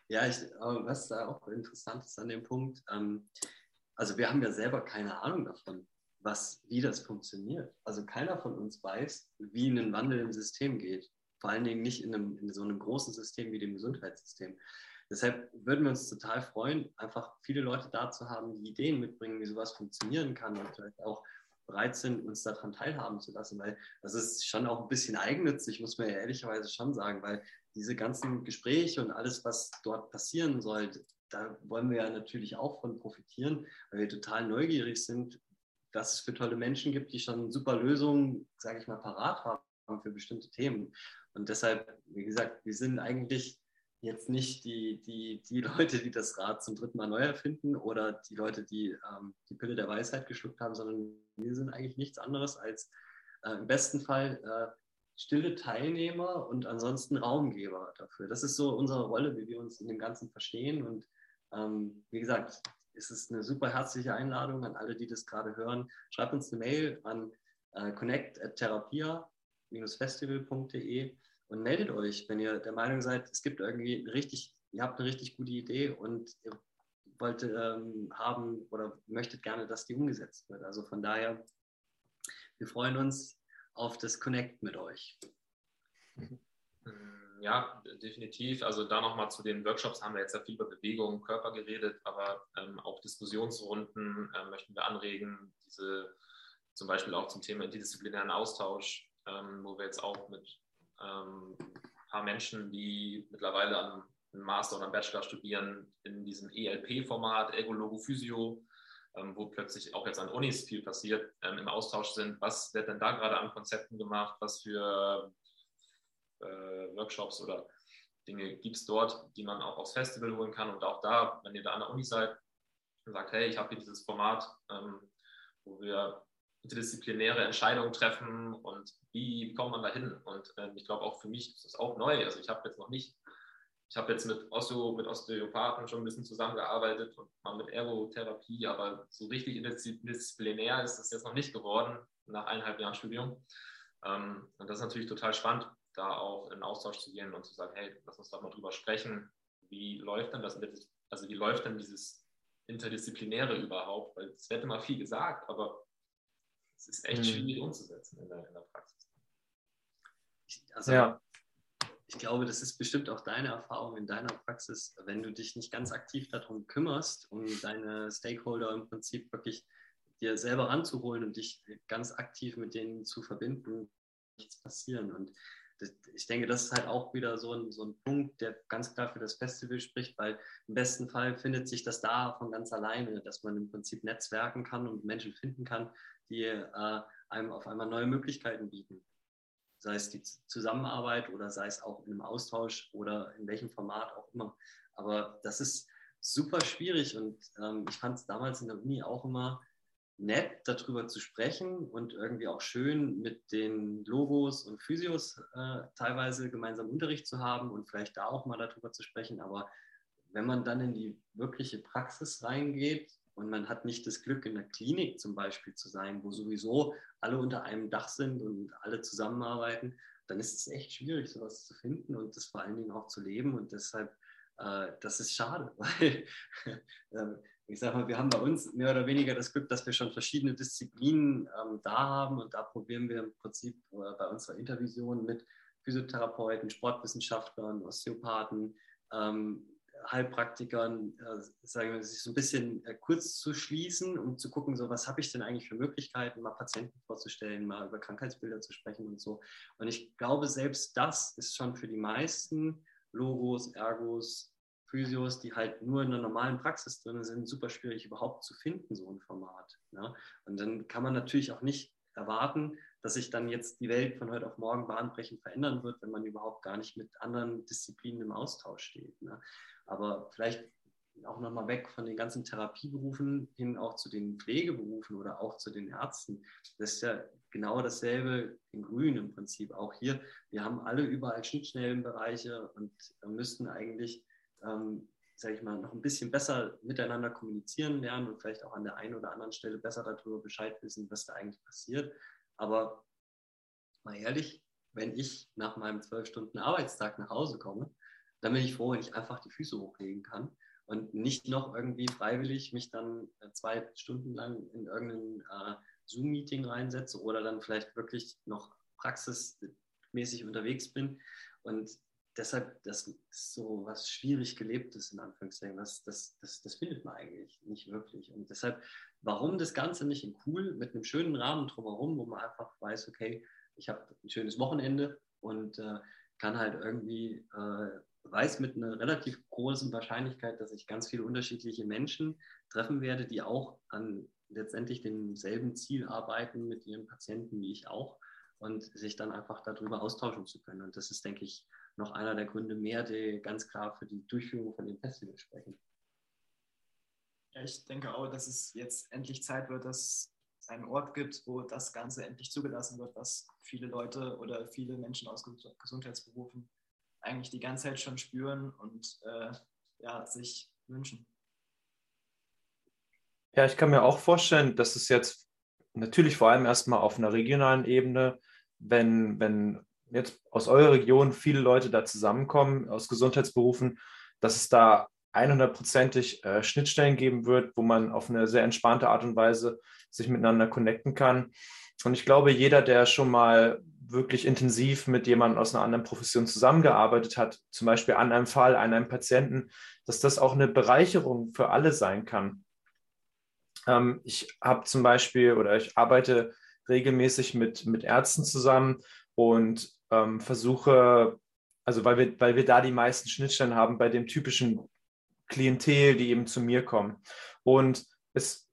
ja, ich, was da auch interessant ist an dem Punkt, ähm, also wir haben ja selber keine Ahnung davon, was, wie das funktioniert. Also keiner von uns weiß, wie ein Wandel im System geht. Vor allen Dingen nicht in, einem, in so einem großen System wie dem Gesundheitssystem. Deshalb würden wir uns total freuen, einfach viele Leute da zu haben, die Ideen mitbringen, wie sowas funktionieren kann und vielleicht auch bereit sind, uns daran teilhaben zu lassen, weil das ist schon auch ein bisschen eigennützig, muss man ja ehrlicherweise schon sagen, weil diese ganzen Gespräche und alles, was dort passieren soll, da wollen wir ja natürlich auch von profitieren, weil wir total neugierig sind, was es für tolle Menschen gibt, die schon super Lösungen, sage ich mal, parat haben für bestimmte Themen. Und deshalb, wie gesagt, wir sind eigentlich jetzt nicht die, die, die Leute, die das Rad zum dritten Mal neu erfinden oder die Leute, die ähm, die Pille der Weisheit geschluckt haben, sondern wir sind eigentlich nichts anderes als äh, im besten Fall äh, stille Teilnehmer und ansonsten Raumgeber dafür. Das ist so unsere Rolle, wie wir uns in dem Ganzen verstehen. Und ähm, wie gesagt, es ist eine super herzliche Einladung an alle, die das gerade hören. Schreibt uns eine Mail an äh, connect.therapia-festival.de und meldet euch, wenn ihr der Meinung seid, es gibt irgendwie richtig, ihr habt eine richtig gute Idee und ihr wollt ähm, haben oder möchtet gerne, dass die umgesetzt wird. Also von daher, wir freuen uns auf das Connect mit euch. Mm, ja, definitiv. Also da nochmal zu den Workshops haben wir jetzt ja viel über Bewegung, Körper geredet, aber ähm, auch Diskussionsrunden äh, möchten wir anregen, diese zum Beispiel auch zum Thema interdisziplinären Austausch, ähm, wo wir jetzt auch mit ähm, ein paar Menschen, die mittlerweile an Master oder einem Bachelor studieren, in diesem ELP-Format, Ergologo Physio, ähm, wo plötzlich auch jetzt an Unis viel passiert, ähm, im Austausch sind. Was wird denn da gerade an Konzepten gemacht? Was für äh, Workshops oder Dinge gibt es dort, die man auch aufs Festival holen kann? Und auch da, wenn ihr da an der Uni seid und sagt, hey, ich habe hier dieses Format, ähm, wo wir interdisziplinäre Entscheidungen treffen und wie kommt man da hin? Und äh, ich glaube auch für mich ist das auch neu. Also ich habe jetzt noch nicht, ich habe jetzt mit, Osteo, mit Osteopathen schon ein bisschen zusammengearbeitet und mal mit Ergotherapie, aber so richtig interdisziplinär ist das jetzt noch nicht geworden nach eineinhalb Jahren Studium. Ähm, und das ist natürlich total spannend, da auch in Austausch zu gehen und zu sagen, hey, lass uns da mal drüber sprechen. Wie läuft denn das? Also wie läuft denn dieses Interdisziplinäre überhaupt? Weil es wird immer viel gesagt, aber es ist echt mhm. schwierig umzusetzen in der, in der Praxis. Also, ja. ich glaube, das ist bestimmt auch deine Erfahrung in deiner Praxis, wenn du dich nicht ganz aktiv darum kümmerst, um deine Stakeholder im Prinzip wirklich dir selber ranzuholen und dich ganz aktiv mit denen zu verbinden, nichts passieren. Und das, ich denke, das ist halt auch wieder so ein, so ein Punkt, der ganz klar für das Festival spricht, weil im besten Fall findet sich das da von ganz alleine, dass man im Prinzip netzwerken kann und Menschen finden kann, die äh, einem auf einmal neue Möglichkeiten bieten. Sei es die Zusammenarbeit oder sei es auch in einem Austausch oder in welchem Format auch immer. Aber das ist super schwierig und ähm, ich fand es damals in der Uni auch immer nett, darüber zu sprechen und irgendwie auch schön mit den Logos und Physios äh, teilweise gemeinsam Unterricht zu haben und vielleicht da auch mal darüber zu sprechen. Aber wenn man dann in die wirkliche Praxis reingeht und man hat nicht das Glück, in der Klinik zum Beispiel zu sein, wo sowieso alle unter einem Dach sind und alle zusammenarbeiten, dann ist es echt schwierig, sowas zu finden und das vor allen Dingen auch zu leben. Und deshalb, äh, das ist schade, weil äh, ich sage mal, wir haben bei uns mehr oder weniger das Glück, dass wir schon verschiedene Disziplinen ähm, da haben und da probieren wir im Prinzip äh, bei unserer Intervision mit Physiotherapeuten, Sportwissenschaftlern, Osteopathen, ähm, Heilpraktikern, äh, sagen wir, sich so ein bisschen äh, kurz zu schließen, um zu gucken, so was habe ich denn eigentlich für Möglichkeiten, mal Patienten vorzustellen, mal über Krankheitsbilder zu sprechen und so. Und ich glaube, selbst das ist schon für die meisten Logos, Ergos, Physios, die halt nur in einer normalen Praxis drin sind, super schwierig überhaupt zu finden, so ein Format. Ne? Und dann kann man natürlich auch nicht erwarten, dass sich dann jetzt die Welt von heute auf morgen bahnbrechend verändern wird, wenn man überhaupt gar nicht mit anderen Disziplinen im Austausch steht. Ne? Aber vielleicht auch nochmal weg von den ganzen Therapieberufen hin auch zu den Pflegeberufen oder auch zu den Ärzten. Das ist ja genau dasselbe in Grün im Prinzip. Auch hier, wir haben alle überall Schnittstellenbereiche und müssten eigentlich ähm, sage ich mal, noch ein bisschen besser miteinander kommunizieren lernen und vielleicht auch an der einen oder anderen Stelle besser darüber Bescheid wissen, was da eigentlich passiert. Aber mal ehrlich, wenn ich nach meinem zwölf Stunden Arbeitstag nach Hause komme, dann bin ich froh, wenn ich einfach die Füße hochlegen kann und nicht noch irgendwie freiwillig mich dann äh, zwei Stunden lang in irgendein äh, Zoom-Meeting reinsetze oder dann vielleicht wirklich noch praxismäßig unterwegs bin. Und deshalb, das ist so was schwierig gelebtes, in Anführungszeichen, das, das, das, das findet man eigentlich nicht wirklich. Und deshalb, warum das Ganze nicht in cool, mit einem schönen Rahmen drumherum, wo man einfach weiß, okay, ich habe ein schönes Wochenende und äh, kann halt irgendwie, äh, weiß mit einer relativ großen Wahrscheinlichkeit, dass ich ganz viele unterschiedliche Menschen treffen werde, die auch an letztendlich demselben Ziel arbeiten mit ihren Patienten wie ich auch und sich dann einfach darüber austauschen zu können. Und das ist, denke ich, noch einer der Gründe mehr, die ganz klar für die Durchführung von dem Festival sprechen. Ja, ich denke auch, dass es jetzt endlich Zeit wird, dass es einen Ort gibt, wo das Ganze endlich zugelassen wird, was viele Leute oder viele Menschen aus Gesundheitsberufen eigentlich die ganze Zeit schon spüren und äh, ja, sich wünschen. Ja, ich kann mir auch vorstellen, dass es jetzt natürlich vor allem erstmal auf einer regionalen Ebene, wenn, wenn jetzt aus eurer Region viele Leute da zusammenkommen aus Gesundheitsberufen, dass es da 100%ig äh, Schnittstellen geben wird, wo man auf eine sehr entspannte Art und Weise sich miteinander connecten kann. Und ich glaube, jeder, der schon mal wirklich intensiv mit jemandem aus einer anderen Profession zusammengearbeitet hat, zum Beispiel an einem Fall, an einem Patienten, dass das auch eine Bereicherung für alle sein kann. Ähm, ich habe zum Beispiel oder ich arbeite regelmäßig mit, mit Ärzten zusammen und ähm, versuche, also weil wir, weil wir da die meisten Schnittstellen haben bei dem typischen Klientel, die eben zu mir kommen. Und es,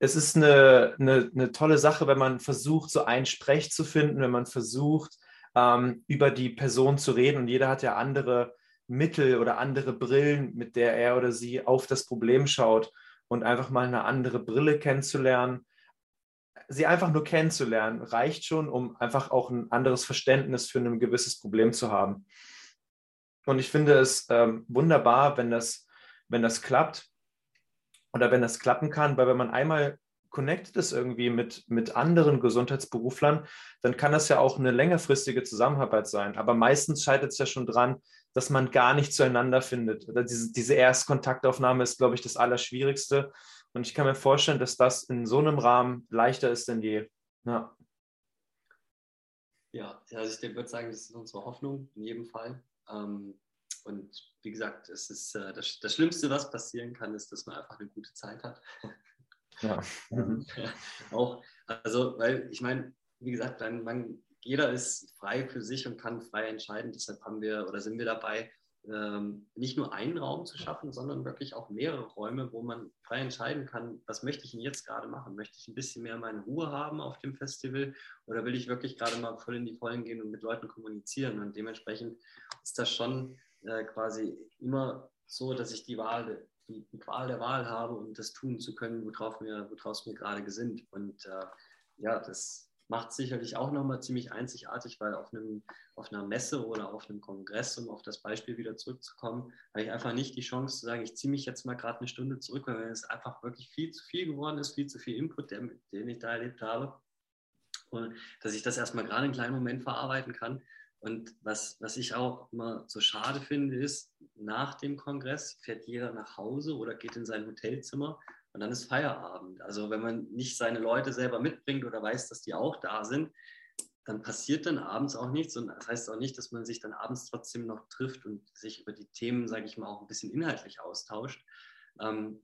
es ist eine, eine, eine tolle Sache, wenn man versucht, so einen Sprech zu finden, wenn man versucht, ähm, über die Person zu reden. Und jeder hat ja andere Mittel oder andere Brillen, mit der er oder sie auf das Problem schaut und einfach mal eine andere Brille kennenzulernen sie einfach nur kennenzulernen, reicht schon, um einfach auch ein anderes Verständnis für ein gewisses Problem zu haben. Und ich finde es ähm, wunderbar, wenn das, wenn das klappt oder wenn das klappen kann, weil wenn man einmal connected ist irgendwie mit, mit anderen Gesundheitsberuflern, dann kann das ja auch eine längerfristige Zusammenarbeit sein. Aber meistens scheitert es ja schon dran, dass man gar nicht zueinander findet. Diese, diese Erstkontaktaufnahme ist, glaube ich, das Allerschwierigste. Und ich kann mir vorstellen, dass das in so einem Rahmen leichter ist denn je. Ja. Ja, also ich würde sagen, das ist unsere Hoffnung in jedem Fall. Ähm, und wie gesagt, es ist äh, das, das Schlimmste, was passieren kann, ist, dass man einfach eine gute Zeit hat. Ja. Mhm. Auch, also, weil ich meine, wie gesagt, man, jeder ist frei für sich und kann frei entscheiden. Deshalb haben wir oder sind wir dabei, ähm, nicht nur einen Raum zu schaffen, sondern wirklich auch mehrere Räume, wo man frei entscheiden kann, was möchte ich denn jetzt gerade machen? Möchte ich ein bisschen mehr meine Ruhe haben auf dem Festival oder will ich wirklich gerade mal voll in die Vollen gehen und mit Leuten kommunizieren? Und dementsprechend ist das schon äh, quasi immer so, dass ich die Wahl, die, die Qual der Wahl habe und das tun zu können, worauf mir, worauf mir gerade gesinnt. Und äh, ja, das macht sicherlich auch nochmal ziemlich einzigartig, weil auf, einem, auf einer Messe oder auf einem Kongress, um auf das Beispiel wieder zurückzukommen, habe ich einfach nicht die Chance zu sagen, ich ziehe mich jetzt mal gerade eine Stunde zurück, weil es einfach wirklich viel zu viel geworden ist, viel zu viel Input, den, den ich da erlebt habe. Und dass ich das erstmal gerade einen kleinen Moment verarbeiten kann. Und was, was ich auch immer so schade finde, ist, nach dem Kongress fährt jeder nach Hause oder geht in sein Hotelzimmer und dann ist Feierabend. Also wenn man nicht seine Leute selber mitbringt oder weiß, dass die auch da sind, dann passiert dann abends auch nichts. Und das heißt auch nicht, dass man sich dann abends trotzdem noch trifft und sich über die Themen, sage ich mal, auch ein bisschen inhaltlich austauscht. Ähm,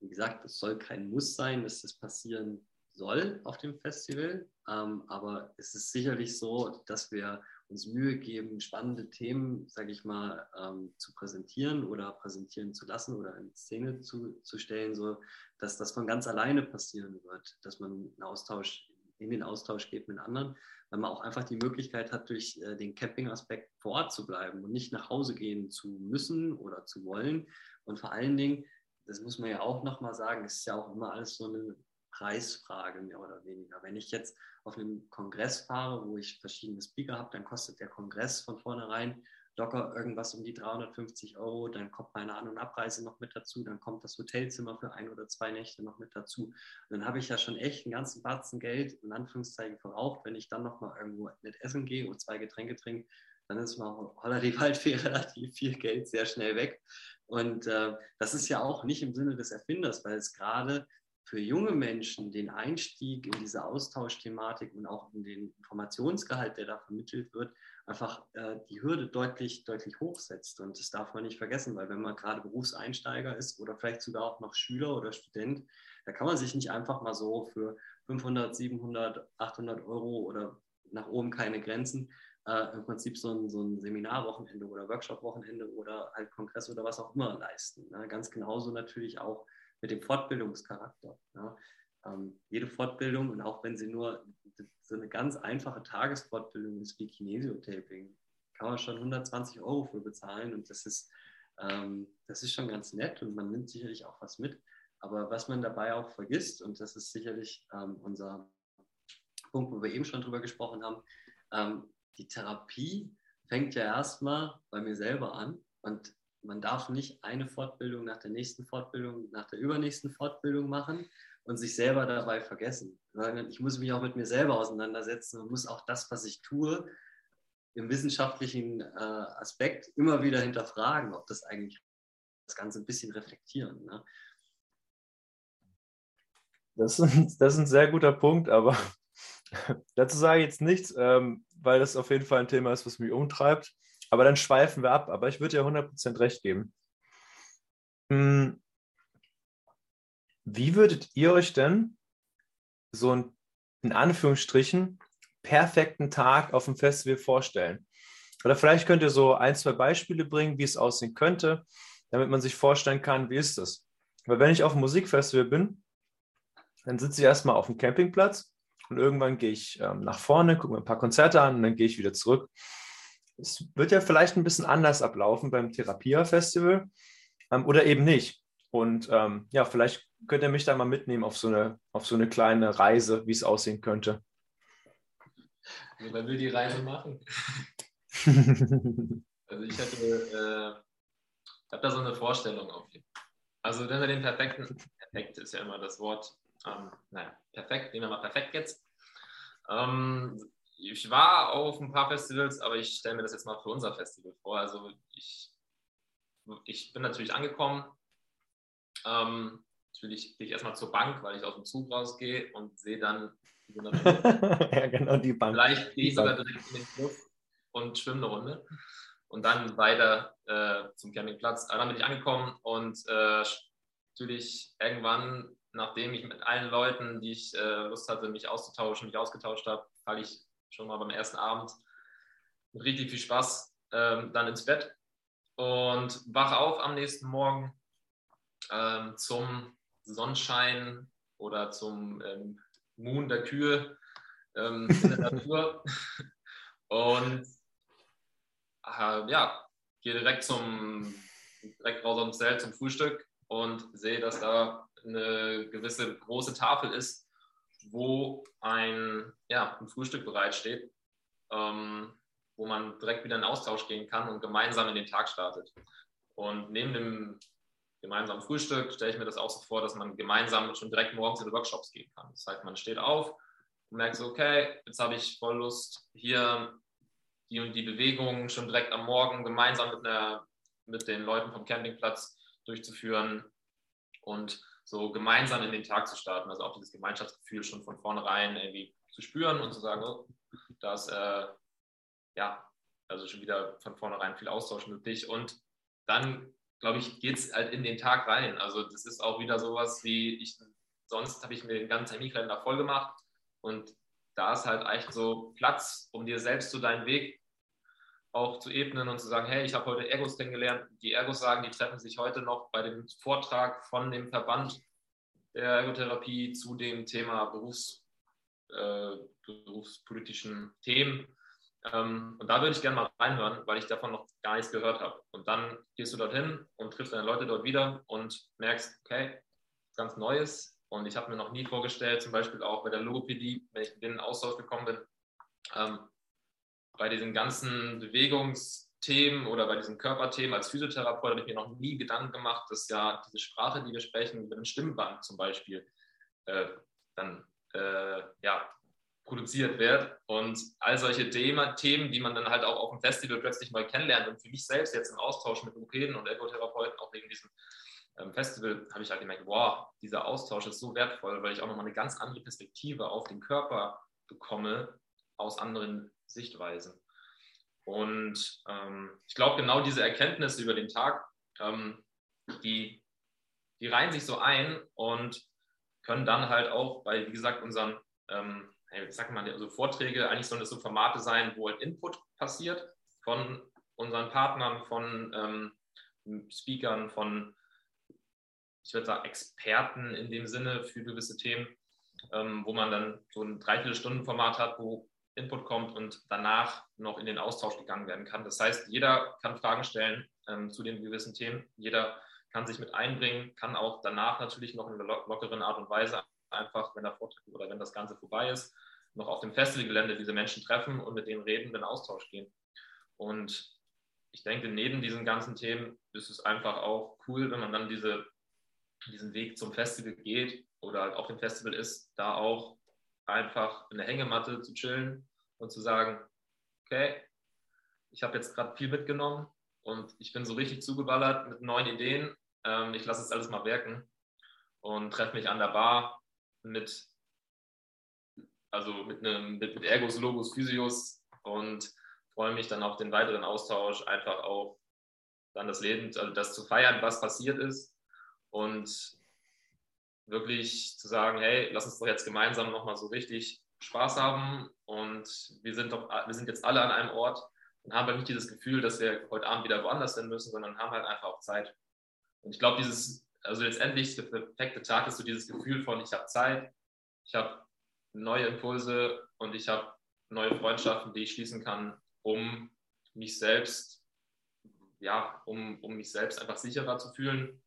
wie gesagt, es soll kein Muss sein, dass das passieren soll auf dem Festival. Ähm, aber es ist sicherlich so, dass wir uns Mühe geben, spannende Themen, sage ich mal, ähm, zu präsentieren oder präsentieren zu lassen oder in Szene zu, zu stellen, so dass das von ganz alleine passieren wird, dass man einen Austausch, in den Austausch geht mit anderen, weil man auch einfach die Möglichkeit hat, durch äh, den Camping-Aspekt vor Ort zu bleiben und nicht nach Hause gehen zu müssen oder zu wollen. Und vor allen Dingen, das muss man ja auch nochmal sagen, ist ja auch immer alles so eine Preisfrage mehr oder weniger. Wenn ich jetzt auf einem Kongress fahre, wo ich verschiedene Speaker habe, dann kostet der Kongress von vornherein locker irgendwas um die 350 Euro. Dann kommt meine An- und Abreise noch mit dazu. Dann kommt das Hotelzimmer für ein oder zwei Nächte noch mit dazu. Und dann habe ich ja schon echt einen ganzen Batzen Geld, in Anführungszeichen, verraucht. Wenn ich dann noch mal irgendwo nicht essen gehe und zwei Getränke trinke, dann ist mal holla die Waldfee relativ viel Geld sehr schnell weg. Und äh, das ist ja auch nicht im Sinne des Erfinders, weil es gerade für junge Menschen den Einstieg in diese Austauschthematik und auch in den Informationsgehalt, der da vermittelt wird, einfach äh, die Hürde deutlich, deutlich hochsetzt. Und das darf man nicht vergessen, weil wenn man gerade Berufseinsteiger ist oder vielleicht sogar auch noch Schüler oder Student, da kann man sich nicht einfach mal so für 500, 700, 800 Euro oder nach oben keine Grenzen äh, im Prinzip so ein, so ein Seminarwochenende oder Workshop-Wochenende oder halt Kongress oder was auch immer leisten. Ne? Ganz genauso natürlich auch mit dem Fortbildungscharakter. Ja. Ähm, jede Fortbildung und auch wenn sie nur so eine ganz einfache Tagesfortbildung ist wie Kinesiotaping, kann man schon 120 Euro für bezahlen und das ist, ähm, das ist schon ganz nett und man nimmt sicherlich auch was mit. Aber was man dabei auch vergisst, und das ist sicherlich ähm, unser Punkt, wo wir eben schon drüber gesprochen haben, ähm, die Therapie fängt ja erstmal bei mir selber an und man darf nicht eine Fortbildung nach der nächsten Fortbildung, nach der übernächsten Fortbildung machen und sich selber dabei vergessen. Ich muss mich auch mit mir selber auseinandersetzen und muss auch das, was ich tue, im wissenschaftlichen äh, Aspekt immer wieder hinterfragen, ob das eigentlich das Ganze ein bisschen reflektieren. Ne? Das, ist, das ist ein sehr guter Punkt, aber dazu sage ich jetzt nichts, ähm, weil das auf jeden Fall ein Thema ist, was mich umtreibt. Aber dann schweifen wir ab. Aber ich würde dir 100% recht geben. Hm. Wie würdet ihr euch denn so einen, in Anführungsstrichen, perfekten Tag auf dem Festival vorstellen? Oder vielleicht könnt ihr so ein, zwei Beispiele bringen, wie es aussehen könnte, damit man sich vorstellen kann, wie ist das? Weil wenn ich auf einem Musikfestival bin, dann sitze ich erstmal auf dem Campingplatz und irgendwann gehe ich ähm, nach vorne, gucke mir ein paar Konzerte an und dann gehe ich wieder zurück es wird ja vielleicht ein bisschen anders ablaufen beim Therapia-Festival ähm, oder eben nicht. Und ähm, ja, vielleicht könnt ihr mich da mal mitnehmen auf so eine, auf so eine kleine Reise, wie es aussehen könnte. Also, wer will die Reise machen? also ich hatte, äh, habe da so eine Vorstellung auf jeden Fall. Also wenn wir den perfekten, perfekt ist ja immer das Wort, ähm, naja, perfekt, nehmen wir mal perfekt jetzt. Ähm, ich war auf ein paar Festivals, aber ich stelle mir das jetzt mal für unser Festival vor. Also ich, ich bin natürlich angekommen. Ähm, natürlich gehe ich erstmal zur Bank, weil ich aus dem Zug rausgehe und sehe dann ja, genau, die Bank. Vielleicht gehe ich sogar direkt in den Club und schwimme eine Runde und dann weiter äh, zum Campingplatz. Aber dann bin ich angekommen und äh, natürlich irgendwann, nachdem ich mit allen Leuten, die ich äh, Lust hatte, mich auszutauschen, mich ausgetauscht habe, falle ich schon mal beim ersten Abend mit richtig viel Spaß ähm, dann ins Bett und wache auf am nächsten Morgen ähm, zum Sonnenschein oder zum ähm, Moon der Kühe ähm, in der Natur. Und äh, ja, gehe direkt zum direkt raus aus Zelt zum Frühstück und sehe, dass da eine gewisse große Tafel ist, wo ein, ja, ein Frühstück bereitsteht, ähm, wo man direkt wieder in Austausch gehen kann und gemeinsam in den Tag startet. Und neben dem gemeinsamen Frühstück stelle ich mir das auch so vor, dass man gemeinsam schon direkt morgens in die Workshops gehen kann. Das heißt, man steht auf und merkt so, okay, jetzt habe ich voll Lust, hier die und die Bewegungen schon direkt am Morgen gemeinsam mit, einer, mit den Leuten vom Campingplatz durchzuführen und so gemeinsam in den Tag zu starten. Also auch dieses Gemeinschaftsgefühl schon von vornherein irgendwie zu spüren und zu sagen, oh, dass äh, ja, also schon wieder von vornherein viel Austausch möglich. Und dann glaube ich, geht es halt in den Tag rein. Also das ist auch wieder sowas wie ich, sonst habe ich mir den ganzen Terminkalender voll gemacht und da ist halt echt so Platz, um dir selbst so deinen Weg auch zu ebnen und zu sagen, hey, ich habe heute Ergos kennengelernt. Die Ergos sagen, die treffen sich heute noch bei dem Vortrag von dem Verband der Ergotherapie zu dem Thema Berufs, äh, berufspolitischen Themen. Ähm, und da würde ich gerne mal reinhören, weil ich davon noch gar nichts gehört habe. Und dann gehst du dorthin und triffst deine Leute dort wieder und merkst, okay, ganz Neues. Und ich habe mir noch nie vorgestellt, zum Beispiel auch bei der Logopädie, wenn ich in den Austausch gekommen bin, ähm, bei diesen ganzen Bewegungsthemen oder bei diesen Körperthemen als Physiotherapeut habe ich mir noch nie Gedanken gemacht, dass ja diese Sprache, die wir sprechen, über den Stimmband zum Beispiel, äh, dann äh, ja, produziert wird. Und all solche Thema, Themen, die man dann halt auch auf dem Festival plötzlich mal kennenlernt. Und für mich selbst jetzt im Austausch mit Logopäden und Ergotherapeuten, auch wegen diesem ähm, Festival, habe ich halt gemerkt, wow, dieser Austausch ist so wertvoll, weil ich auch nochmal eine ganz andere Perspektive auf den Körper bekomme aus anderen Sichtweisen. Und ähm, ich glaube, genau diese Erkenntnisse über den Tag, ähm, die, die reihen sich so ein und können dann halt auch bei, wie gesagt, unseren ähm, sag mal, also Vorträge, eigentlich sollen das so Formate sein, wo halt Input passiert von unseren Partnern, von ähm, Speakern, von, ich würde sagen, Experten in dem Sinne für gewisse Themen, ähm, wo man dann so ein Dreiviertelstunden-Format hat, wo Input kommt und danach noch in den Austausch gegangen werden kann. Das heißt, jeder kann Fragen stellen ähm, zu den gewissen Themen. Jeder kann sich mit einbringen, kann auch danach natürlich noch in einer lockeren Art und Weise einfach, wenn der Vortrag oder wenn das Ganze vorbei ist, noch auf dem Festivalgelände diese Menschen treffen und mit denen reden, in Austausch gehen. Und ich denke, neben diesen ganzen Themen ist es einfach auch cool, wenn man dann diese, diesen Weg zum Festival geht oder auf dem Festival ist, da auch einfach in der Hängematte zu chillen und zu sagen, okay, ich habe jetzt gerade viel mitgenommen und ich bin so richtig zugeballert mit neuen Ideen. Ähm, ich lasse es alles mal wirken und treffe mich an der Bar mit, also mit, einem, mit, mit Ergos, Logos, Physios und freue mich dann auf den weiteren Austausch, einfach auch dann das Leben, also das zu feiern, was passiert ist und wirklich zu sagen, hey, lass uns doch jetzt gemeinsam nochmal so richtig Spaß haben und wir sind doch, wir sind jetzt alle an einem Ort und haben halt nicht dieses Gefühl, dass wir heute Abend wieder woanders hin müssen, sondern haben halt einfach auch Zeit. Und ich glaube, dieses also letztendlich der perfekte Tag ist so dieses Gefühl von, ich habe Zeit, ich habe neue Impulse und ich habe neue Freundschaften, die ich schließen kann, um mich selbst, ja, um, um mich selbst einfach sicherer zu fühlen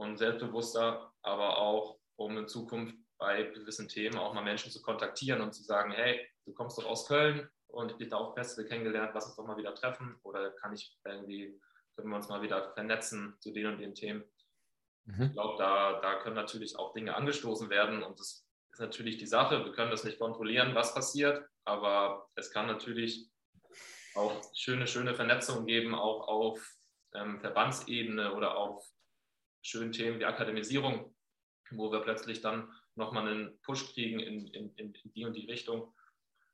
und selbstbewusster, aber auch um in Zukunft bei gewissen Themen auch mal Menschen zu kontaktieren und zu sagen, hey, du kommst doch aus Köln und ich bin da auf Festival kennengelernt, lass uns doch mal wieder treffen oder kann ich irgendwie, können wir uns mal wieder vernetzen zu den und den Themen. Mhm. Ich glaube, da, da können natürlich auch Dinge angestoßen werden und das ist natürlich die Sache. Wir können das nicht kontrollieren, was passiert, aber es kann natürlich auch schöne, schöne Vernetzungen geben, auch auf ähm, Verbandsebene oder auf schönen Themen wie Akademisierung, wo wir plötzlich dann nochmal einen Push kriegen in, in, in, die und die Richtung.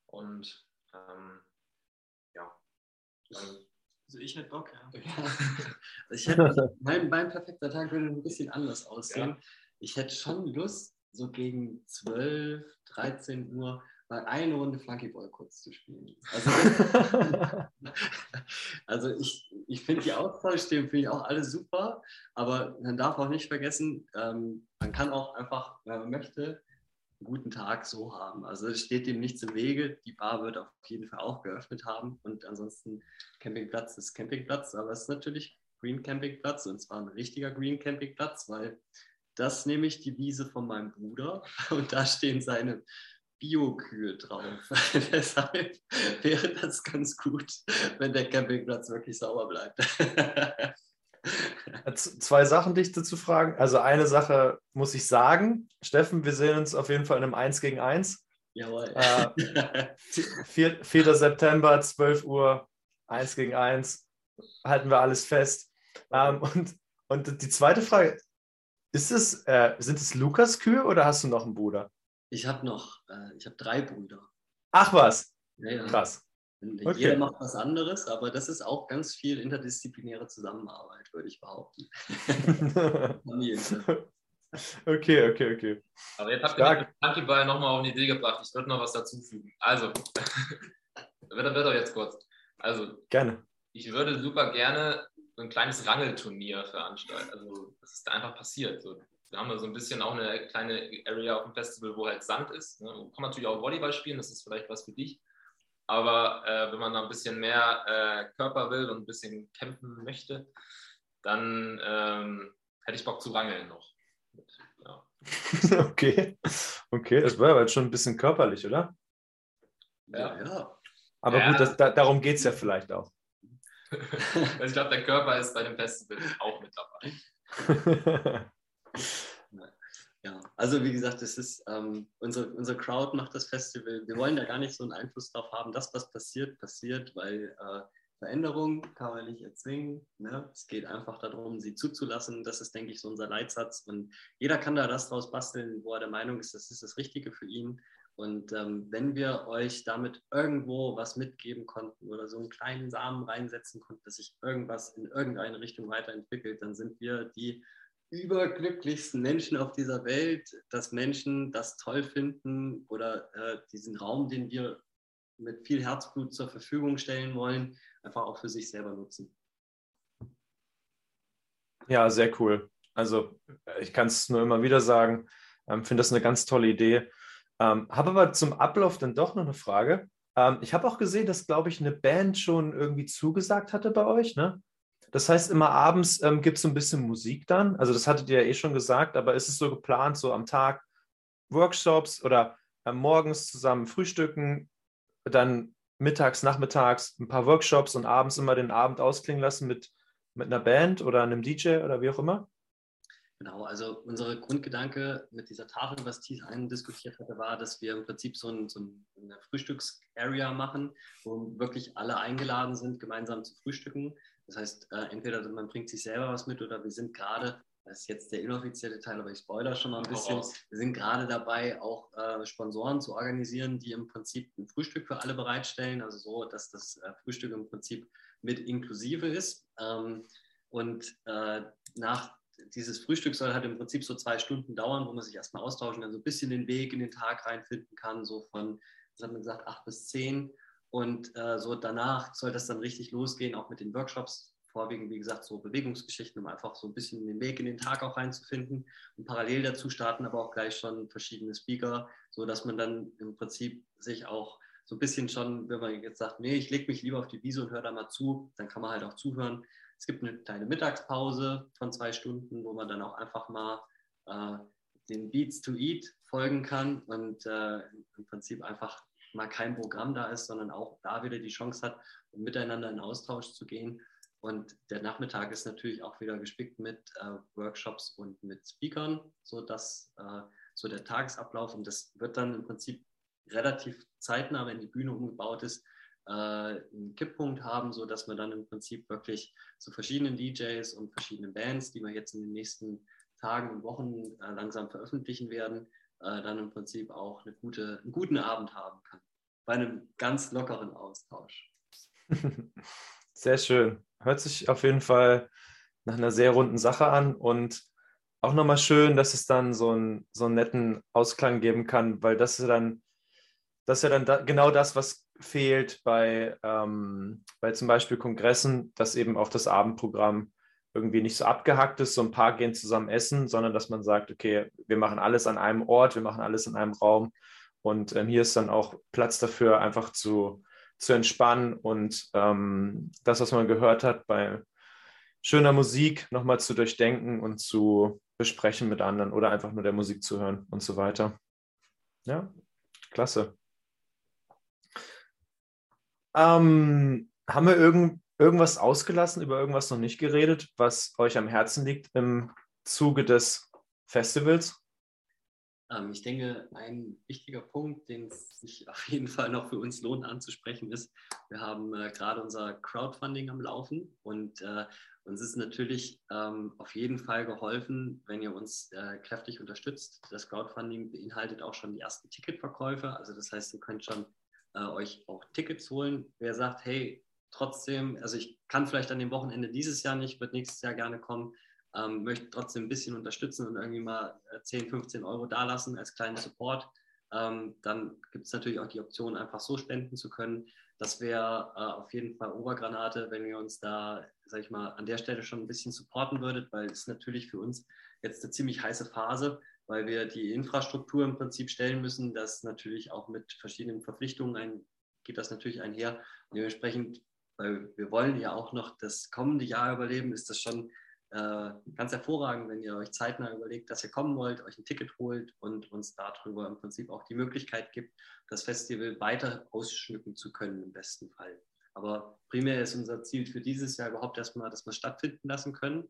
Und ähm, ja, dann also ich hätte Bock, ja. ich hätte, mein, mein perfekter Tag würde ein bisschen anders aussehen. Ja. Ich hätte schon Lust, so gegen 12, 13 Uhr mal eine Runde Flunkyball kurz zu spielen. Also, also ich, ich finde die Austauschthemen finde ich auch alle super, aber man darf auch nicht vergessen, ähm, man kann auch einfach, wenn man möchte, einen guten Tag so haben. Also es steht dem nichts im Wege. Die Bar wird auf jeden Fall auch geöffnet haben und ansonsten Campingplatz ist Campingplatz, aber es ist natürlich Green Campingplatz und zwar ein richtiger Green Campingplatz, weil das nehme ich die Wiese von meinem Bruder und da stehen seine Bio-Kühe drauf. Deshalb wäre das ganz gut, wenn der Campingplatz wirklich sauber bleibt. Zwei Sachen, dich dazu fragen. Also eine Sache muss ich sagen. Steffen, wir sehen uns auf jeden Fall in einem 1 gegen 1. Jawohl. Äh, 4, 4. September, 12 Uhr, 1 gegen 1. Halten wir alles fest. Ähm, und, und die zweite Frage, ist es, äh, sind es Lukas Kühe oder hast du noch einen Bruder? Ich habe noch, äh, ich habe drei Brüder. Ach was, ja, ja. krass. Okay. Jeder macht was anderes, aber das ist auch ganz viel interdisziplinäre Zusammenarbeit, würde ich behaupten. okay, okay, okay. Aber jetzt habt ihr den Handball nochmal auf eine Idee gebracht. Ich würde noch was dazufügen. Also, wird, wird doch jetzt kurz. Also, gerne. Ich würde super gerne so ein kleines Rangelturnier veranstalten. Also, das ist da einfach passiert. So, wir haben da so ein bisschen auch eine kleine Area auf dem Festival, wo halt Sand ist. Ne? Kann man natürlich auch Volleyball spielen, das ist vielleicht was für dich. Aber äh, wenn man da ein bisschen mehr äh, Körper will und ein bisschen kämpfen möchte, dann ähm, hätte ich Bock zu rangeln noch. Ja. okay. Okay, das war aber jetzt schon ein bisschen körperlich, oder? Ja, ja. Aber ja. gut, das, da, darum geht es ja vielleicht auch. ich glaube, der Körper ist bei dem Festival auch mit dabei. Ja, also wie gesagt, es ist ähm, unsere, unsere Crowd macht das Festival. Wir wollen da gar nicht so einen Einfluss drauf haben, dass was passiert, passiert, weil äh, Veränderung kann man nicht erzwingen. Ne? Es geht einfach darum, sie zuzulassen. Das ist, denke ich, so unser Leitsatz. Und jeder kann da das draus basteln, wo er der Meinung ist, das ist das Richtige für ihn. Und ähm, wenn wir euch damit irgendwo was mitgeben konnten oder so einen kleinen Samen reinsetzen konnten, dass sich irgendwas in irgendeine Richtung weiterentwickelt, dann sind wir die überglücklichsten Menschen auf dieser Welt, dass Menschen das toll finden oder äh, diesen Raum, den wir mit viel Herzblut zur Verfügung stellen wollen, einfach auch für sich selber nutzen. Ja, sehr cool. Also ich kann es nur immer wieder sagen, ähm, finde das eine ganz tolle Idee. Ähm, habe aber zum Ablauf dann doch noch eine Frage. Ähm, ich habe auch gesehen, dass, glaube ich, eine Band schon irgendwie zugesagt hatte bei euch, ne? Das heißt, immer abends ähm, gibt es so ein bisschen Musik dann. Also das hattet ihr ja eh schon gesagt, aber ist es so geplant, so am Tag Workshops oder äh, morgens zusammen frühstücken, dann mittags, nachmittags ein paar Workshops und abends immer den Abend ausklingen lassen mit, mit einer Band oder einem DJ oder wie auch immer? Genau, also unser Grundgedanke mit dieser Tafel, was Thies diskutiert hatte, war, dass wir im Prinzip so, ein, so eine Frühstücksarea machen, wo wirklich alle eingeladen sind, gemeinsam zu frühstücken. Das heißt, äh, entweder man bringt sich selber was mit oder wir sind gerade, das ist jetzt der inoffizielle Teil, aber ich spoiler schon mal ein bisschen, wir sind gerade dabei, auch äh, Sponsoren zu organisieren, die im Prinzip ein Frühstück für alle bereitstellen, also so, dass das äh, Frühstück im Prinzip mit inklusive ist. Ähm, und äh, nach dieses Frühstück soll halt im Prinzip so zwei Stunden dauern, wo man sich erstmal austauschen kann, so ein bisschen den Weg in den Tag reinfinden kann, so von, was hat man gesagt, acht bis zehn und äh, so danach soll das dann richtig losgehen, auch mit den Workshops, vorwiegend, wie gesagt, so Bewegungsgeschichten, um einfach so ein bisschen den Weg in den Tag auch reinzufinden. Und parallel dazu starten aber auch gleich schon verschiedene Speaker, sodass man dann im Prinzip sich auch so ein bisschen schon, wenn man jetzt sagt, nee, ich lege mich lieber auf die Wiese und höre da mal zu, dann kann man halt auch zuhören. Es gibt eine kleine Mittagspause von zwei Stunden, wo man dann auch einfach mal äh, den Beats to Eat folgen kann und äh, im Prinzip einfach mal kein Programm da ist, sondern auch da wieder die Chance hat, um miteinander in Austausch zu gehen. Und der Nachmittag ist natürlich auch wieder gespickt mit äh, Workshops und mit Speakern, sodass äh, so der Tagesablauf und das wird dann im Prinzip relativ zeitnah, wenn die Bühne umgebaut ist, äh, einen Kipppunkt haben, sodass wir dann im Prinzip wirklich zu verschiedenen DJs und verschiedenen Bands, die wir jetzt in den nächsten Tagen und Wochen äh, langsam veröffentlichen werden, äh, dann im Prinzip auch eine gute, einen guten Abend haben kann. Bei einem ganz lockeren Austausch. Sehr schön. Hört sich auf jeden Fall nach einer sehr runden Sache an und auch nochmal schön, dass es dann so, ein, so einen netten Ausklang geben kann, weil das ist dann, das ist ja dann da, genau das, was fehlt bei, ähm, bei zum Beispiel Kongressen, dass eben auch das Abendprogramm irgendwie nicht so abgehackt ist, so ein paar gehen zusammen essen, sondern dass man sagt, okay, wir machen alles an einem Ort, wir machen alles in einem Raum und ähm, hier ist dann auch Platz dafür, einfach zu, zu entspannen und ähm, das, was man gehört hat, bei schöner Musik nochmal zu durchdenken und zu besprechen mit anderen oder einfach nur der Musik zu hören und so weiter. Ja, klasse. Ähm, haben wir irgend, irgendwas ausgelassen, über irgendwas noch nicht geredet, was euch am Herzen liegt im Zuge des Festivals? Ähm, ich denke, ein wichtiger Punkt, den es sich auf jeden Fall noch für uns lohnt anzusprechen, ist, wir haben äh, gerade unser Crowdfunding am Laufen und äh, uns ist natürlich ähm, auf jeden Fall geholfen, wenn ihr uns äh, kräftig unterstützt. Das Crowdfunding beinhaltet auch schon die ersten Ticketverkäufe. Also das heißt, ihr könnt schon äh, euch auch Tickets holen. Wer sagt, hey, trotzdem, also ich kann vielleicht an dem Wochenende dieses Jahr nicht, wird nächstes Jahr gerne kommen, ähm, möchte trotzdem ein bisschen unterstützen und irgendwie mal 10, äh, 15 Euro dalassen als kleinen Support, ähm, dann gibt es natürlich auch die Option, einfach so spenden zu können. Das wäre äh, auf jeden Fall Obergranate, wenn ihr uns da, sag ich mal, an der Stelle schon ein bisschen supporten würdet, weil es natürlich für uns jetzt eine ziemlich heiße Phase, weil wir die Infrastruktur im Prinzip stellen müssen. Das natürlich auch mit verschiedenen Verpflichtungen ein, geht das natürlich einher. Und dementsprechend, weil wir wollen ja auch noch das kommende Jahr überleben, ist das schon äh, ganz hervorragend, wenn ihr euch zeitnah überlegt, dass ihr kommen wollt, euch ein Ticket holt und uns darüber im Prinzip auch die Möglichkeit gibt, das Festival weiter ausschmücken zu können im besten Fall. Aber primär ist unser Ziel für dieses Jahr überhaupt erstmal, dass wir stattfinden lassen können.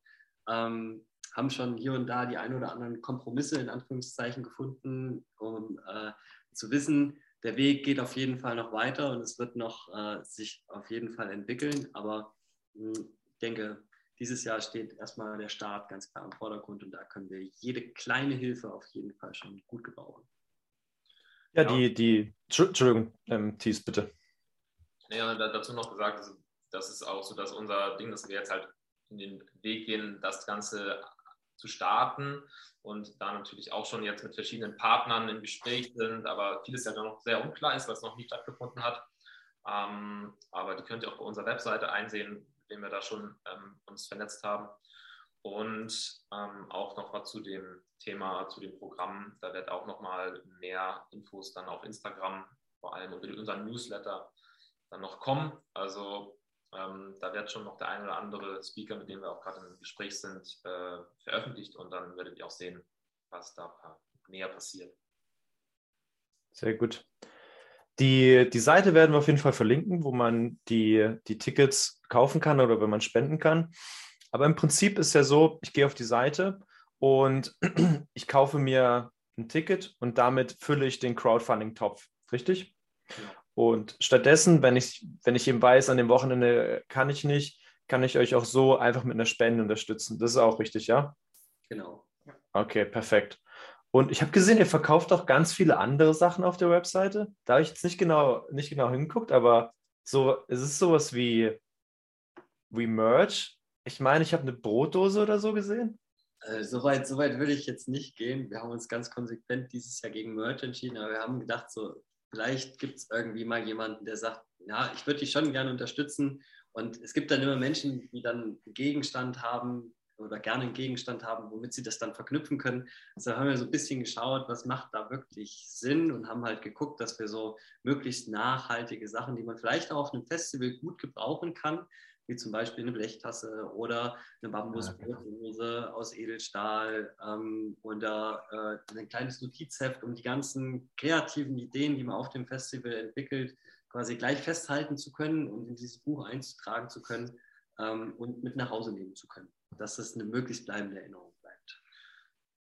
Ähm, haben schon hier und da die ein oder anderen Kompromisse in Anführungszeichen gefunden, um äh, zu wissen, der Weg geht auf jeden Fall noch weiter und es wird noch äh, sich auf jeden Fall entwickeln. Aber mh, hm, ich denke, dieses Jahr steht erstmal der Staat ganz klar im Vordergrund und da können wir jede kleine Hilfe auf jeden Fall schon gut gebrauchen. Ja, ja. die, die, Entschuldigung, ähm, Thies, bitte. Ja, dazu noch gesagt, das ist auch so, dass unser Ding, dass wir jetzt halt in den Weg gehen, das Ganze zu starten und da natürlich auch schon jetzt mit verschiedenen Partnern im Gespräch sind, aber vieles ja noch sehr unklar ist, was noch nicht stattgefunden hat. Ähm, aber die könnt ihr auch bei unserer Webseite einsehen, dem wir da schon ähm, uns vernetzt haben. Und ähm, auch noch was zu dem Thema, zu dem Programm. Da wird auch noch mal mehr Infos dann auf Instagram, vor allem über unseren Newsletter, dann noch kommen. Also ähm, da wird schon noch der ein oder andere Speaker, mit dem wir auch gerade im Gespräch sind, äh, veröffentlicht und dann werdet ihr auch sehen, was da näher passiert. Sehr gut. Die, die Seite werden wir auf jeden Fall verlinken, wo man die, die Tickets kaufen kann oder wenn man spenden kann. Aber im Prinzip ist ja so, ich gehe auf die Seite und ich kaufe mir ein Ticket und damit fülle ich den Crowdfunding-Topf, richtig? Ja. Und stattdessen, wenn ich, wenn ich eben weiß, an dem Wochenende kann ich nicht, kann ich euch auch so einfach mit einer Spende unterstützen. Das ist auch richtig, ja? Genau. Okay, perfekt. Und ich habe gesehen, ihr verkauft auch ganz viele andere Sachen auf der Webseite. Da habe ich jetzt nicht genau, nicht genau hingeguckt, aber so, es ist sowas wie, wie Merch. Ich meine, ich habe eine Brotdose oder so gesehen. Äh, Soweit so weit würde ich jetzt nicht gehen. Wir haben uns ganz konsequent dieses Jahr gegen Merch entschieden, aber wir haben gedacht, so vielleicht gibt es irgendwie mal jemanden, der sagt, ja, ich würde dich schon gerne unterstützen. Und es gibt dann immer Menschen, die dann einen Gegenstand haben, oder gerne einen Gegenstand haben, womit sie das dann verknüpfen können. Also haben wir so ein bisschen geschaut, was macht da wirklich Sinn und haben halt geguckt, dass wir so möglichst nachhaltige Sachen, die man vielleicht auch auf einem Festival gut gebrauchen kann, wie zum Beispiel eine Blechtasse oder eine Bambusbrotdose aus Edelstahl ähm, oder äh, ein kleines Notizheft, um die ganzen kreativen Ideen, die man auf dem Festival entwickelt, quasi gleich festhalten zu können und in dieses Buch einzutragen zu können ähm, und mit nach Hause nehmen zu können dass es eine möglichst bleibende Erinnerung bleibt.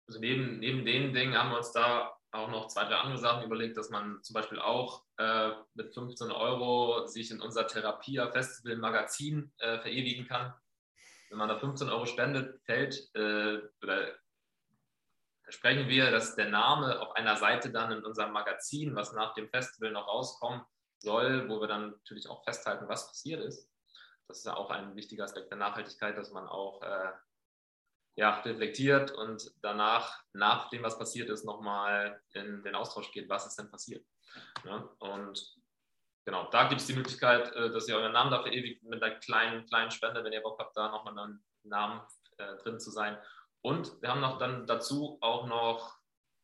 Also neben, neben den Dingen haben wir uns da auch noch zwei, drei andere Sachen überlegt, dass man zum Beispiel auch äh, mit 15 Euro sich in unser Therapia Festival Magazin äh, verewigen kann. Wenn man da 15 Euro spendet, fällt äh, oder wir, dass der Name auf einer Seite dann in unserem Magazin, was nach dem Festival noch rauskommen soll, wo wir dann natürlich auch festhalten, was passiert ist. Das ist ja auch ein wichtiger Aspekt der Nachhaltigkeit, dass man auch äh, ja, reflektiert und danach, nach dem, was passiert ist, nochmal in den Austausch geht, was ist denn passiert. Ja, und genau, da gibt es die Möglichkeit, äh, dass ihr euren Namen dafür ewig mit einer kleinen, kleinen Spende, wenn ihr Bock habt, da nochmal einen Namen äh, drin zu sein. Und wir haben noch dann dazu auch noch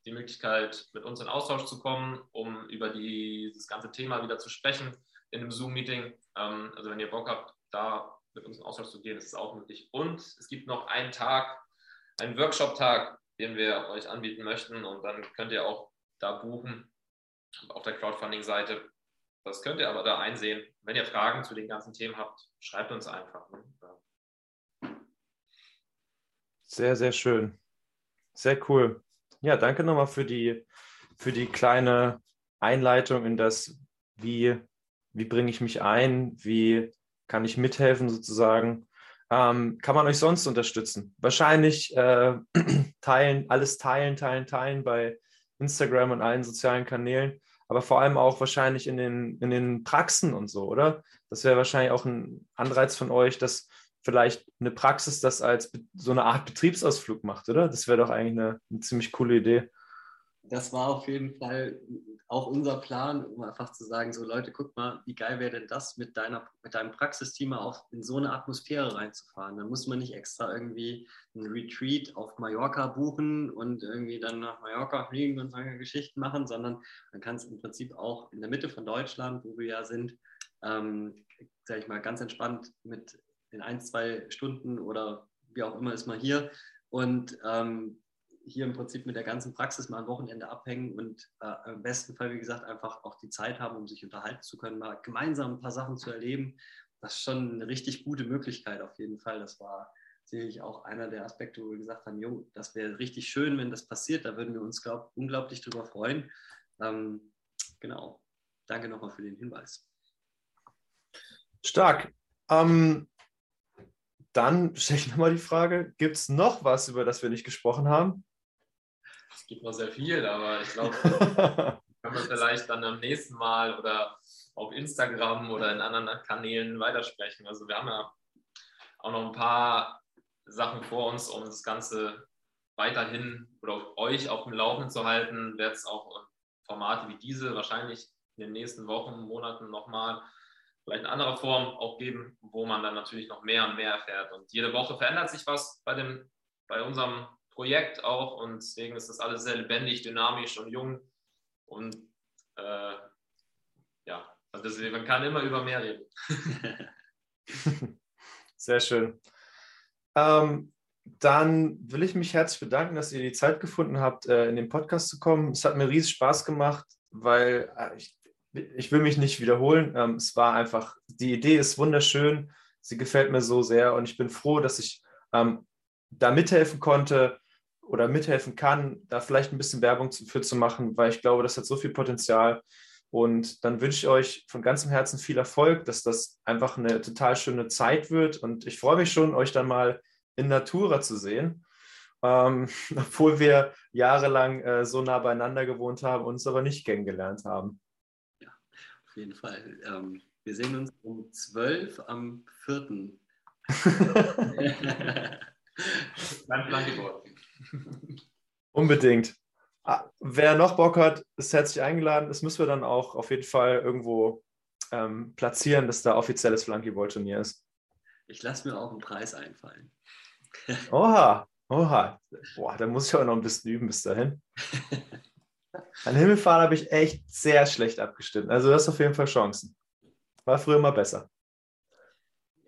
die Möglichkeit, mit uns in Austausch zu kommen, um über die, dieses ganze Thema wieder zu sprechen in einem Zoom-Meeting. Ähm, also wenn ihr Bock habt, da mit uns in Austausch zu gehen, ist es auch möglich. Und es gibt noch einen Tag, einen Workshop-Tag, den wir euch anbieten möchten. Und dann könnt ihr auch da buchen auf der Crowdfunding-Seite. Das könnt ihr aber da einsehen. Wenn ihr Fragen zu den ganzen Themen habt, schreibt uns einfach. Ne? Sehr, sehr schön. Sehr cool. Ja, danke nochmal für die, für die kleine Einleitung in das, wie, wie bringe ich mich ein, wie kann ich mithelfen sozusagen. Ähm, kann man euch sonst unterstützen? Wahrscheinlich äh, teilen, alles teilen, teilen, teilen bei Instagram und allen sozialen Kanälen, aber vor allem auch wahrscheinlich in den, in den Praxen und so, oder? Das wäre wahrscheinlich auch ein Anreiz von euch, dass vielleicht eine Praxis das als so eine Art Betriebsausflug macht, oder? Das wäre doch eigentlich eine, eine ziemlich coole Idee das war auf jeden Fall auch unser Plan, um einfach zu sagen, so Leute, guck mal, wie geil wäre denn das, mit, deiner, mit deinem Praxisteam auch in so eine Atmosphäre reinzufahren. Dann muss man nicht extra irgendwie ein Retreat auf Mallorca buchen und irgendwie dann nach Mallorca fliegen und solche Geschichten machen, sondern man kann es im Prinzip auch in der Mitte von Deutschland, wo wir ja sind, ähm, sage ich mal, ganz entspannt mit in ein, zwei Stunden oder wie auch immer ist man hier und ähm, hier im Prinzip mit der ganzen Praxis mal ein Wochenende abhängen und äh, im besten Fall, wie gesagt, einfach auch die Zeit haben, um sich unterhalten zu können, mal gemeinsam ein paar Sachen zu erleben. Das ist schon eine richtig gute Möglichkeit auf jeden Fall. Das war sicherlich auch einer der Aspekte, wo wir gesagt haben, jo, das wäre richtig schön, wenn das passiert. Da würden wir uns glaub, unglaublich drüber freuen. Ähm, genau. Danke nochmal für den Hinweis. Stark. Ähm, dann stelle ich nochmal die Frage, gibt es noch was, über das wir nicht gesprochen haben? Es gibt noch sehr viel, aber ich glaube, können wir vielleicht dann am nächsten Mal oder auf Instagram oder in anderen Kanälen weitersprechen. Also wir haben ja auch noch ein paar Sachen vor uns, um das Ganze weiterhin oder euch auf dem Laufenden zu halten. Wird es auch Formate wie diese wahrscheinlich in den nächsten Wochen, Monaten nochmal vielleicht in anderer Form auch geben, wo man dann natürlich noch mehr und mehr erfährt. Und jede Woche verändert sich was bei, dem, bei unserem Projekt auch und deswegen ist das alles sehr lebendig, dynamisch und jung und äh, ja, also deswegen, man kann immer über mehr reden. sehr schön. Ähm, dann will ich mich herzlich bedanken, dass ihr die Zeit gefunden habt, äh, in den Podcast zu kommen. Es hat mir riesig Spaß gemacht, weil äh, ich, ich will mich nicht wiederholen. Ähm, es war einfach, die Idee ist wunderschön, sie gefällt mir so sehr und ich bin froh, dass ich ähm, da mithelfen konnte, oder mithelfen kann, da vielleicht ein bisschen Werbung für zu machen, weil ich glaube, das hat so viel Potenzial. Und dann wünsche ich euch von ganzem Herzen viel Erfolg, dass das einfach eine total schöne Zeit wird. Und ich freue mich schon, euch dann mal in Natura zu sehen, ähm, obwohl wir jahrelang äh, so nah beieinander gewohnt haben, uns aber nicht kennengelernt haben. Ja, auf jeden Fall. Ähm, wir sehen uns um 12 am 4. Mein Plan geworden. Unbedingt. Ah, wer noch Bock hat, ist herzlich eingeladen. Das müssen wir dann auch auf jeden Fall irgendwo ähm, platzieren, dass da offizielles Flunkyball-Turnier ist. Ich lasse mir auch einen Preis einfallen. Oha, oha. Boah, da muss ich auch noch ein bisschen üben bis dahin. An Himmelfahren habe ich echt sehr schlecht abgestimmt. Also du hast auf jeden Fall Chancen. War früher mal besser.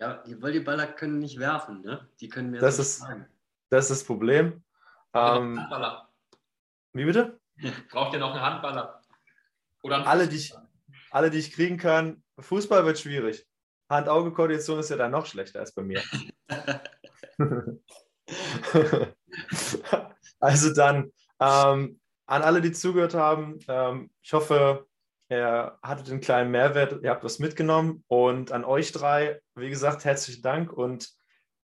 Ja, die Volleyballer können nicht werfen, ne? Die können mir das ist, Das ist das Problem. Ähm, Handballer. Wie bitte? Braucht ihr noch einen Handballer? Oder einen alle, die ich, alle, die ich kriegen kann. Fußball wird schwierig. Hand-Auge-Koordination ist ja dann noch schlechter als bei mir. also dann ähm, an alle, die zugehört haben, ähm, ich hoffe, ihr hattet einen kleinen Mehrwert, ihr habt was mitgenommen und an euch drei, wie gesagt, herzlichen Dank und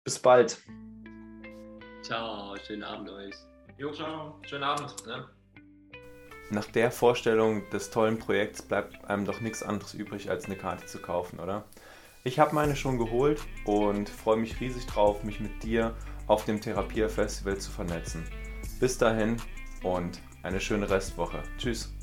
bis bald. Ciao, schönen Abend euch. Jo, ciao. Schönen Abend. Ne? Nach der Vorstellung des tollen Projekts bleibt einem doch nichts anderes übrig, als eine Karte zu kaufen, oder? Ich habe meine schon geholt und freue mich riesig drauf, mich mit dir auf dem Therapia Festival zu vernetzen. Bis dahin und eine schöne Restwoche. Tschüss.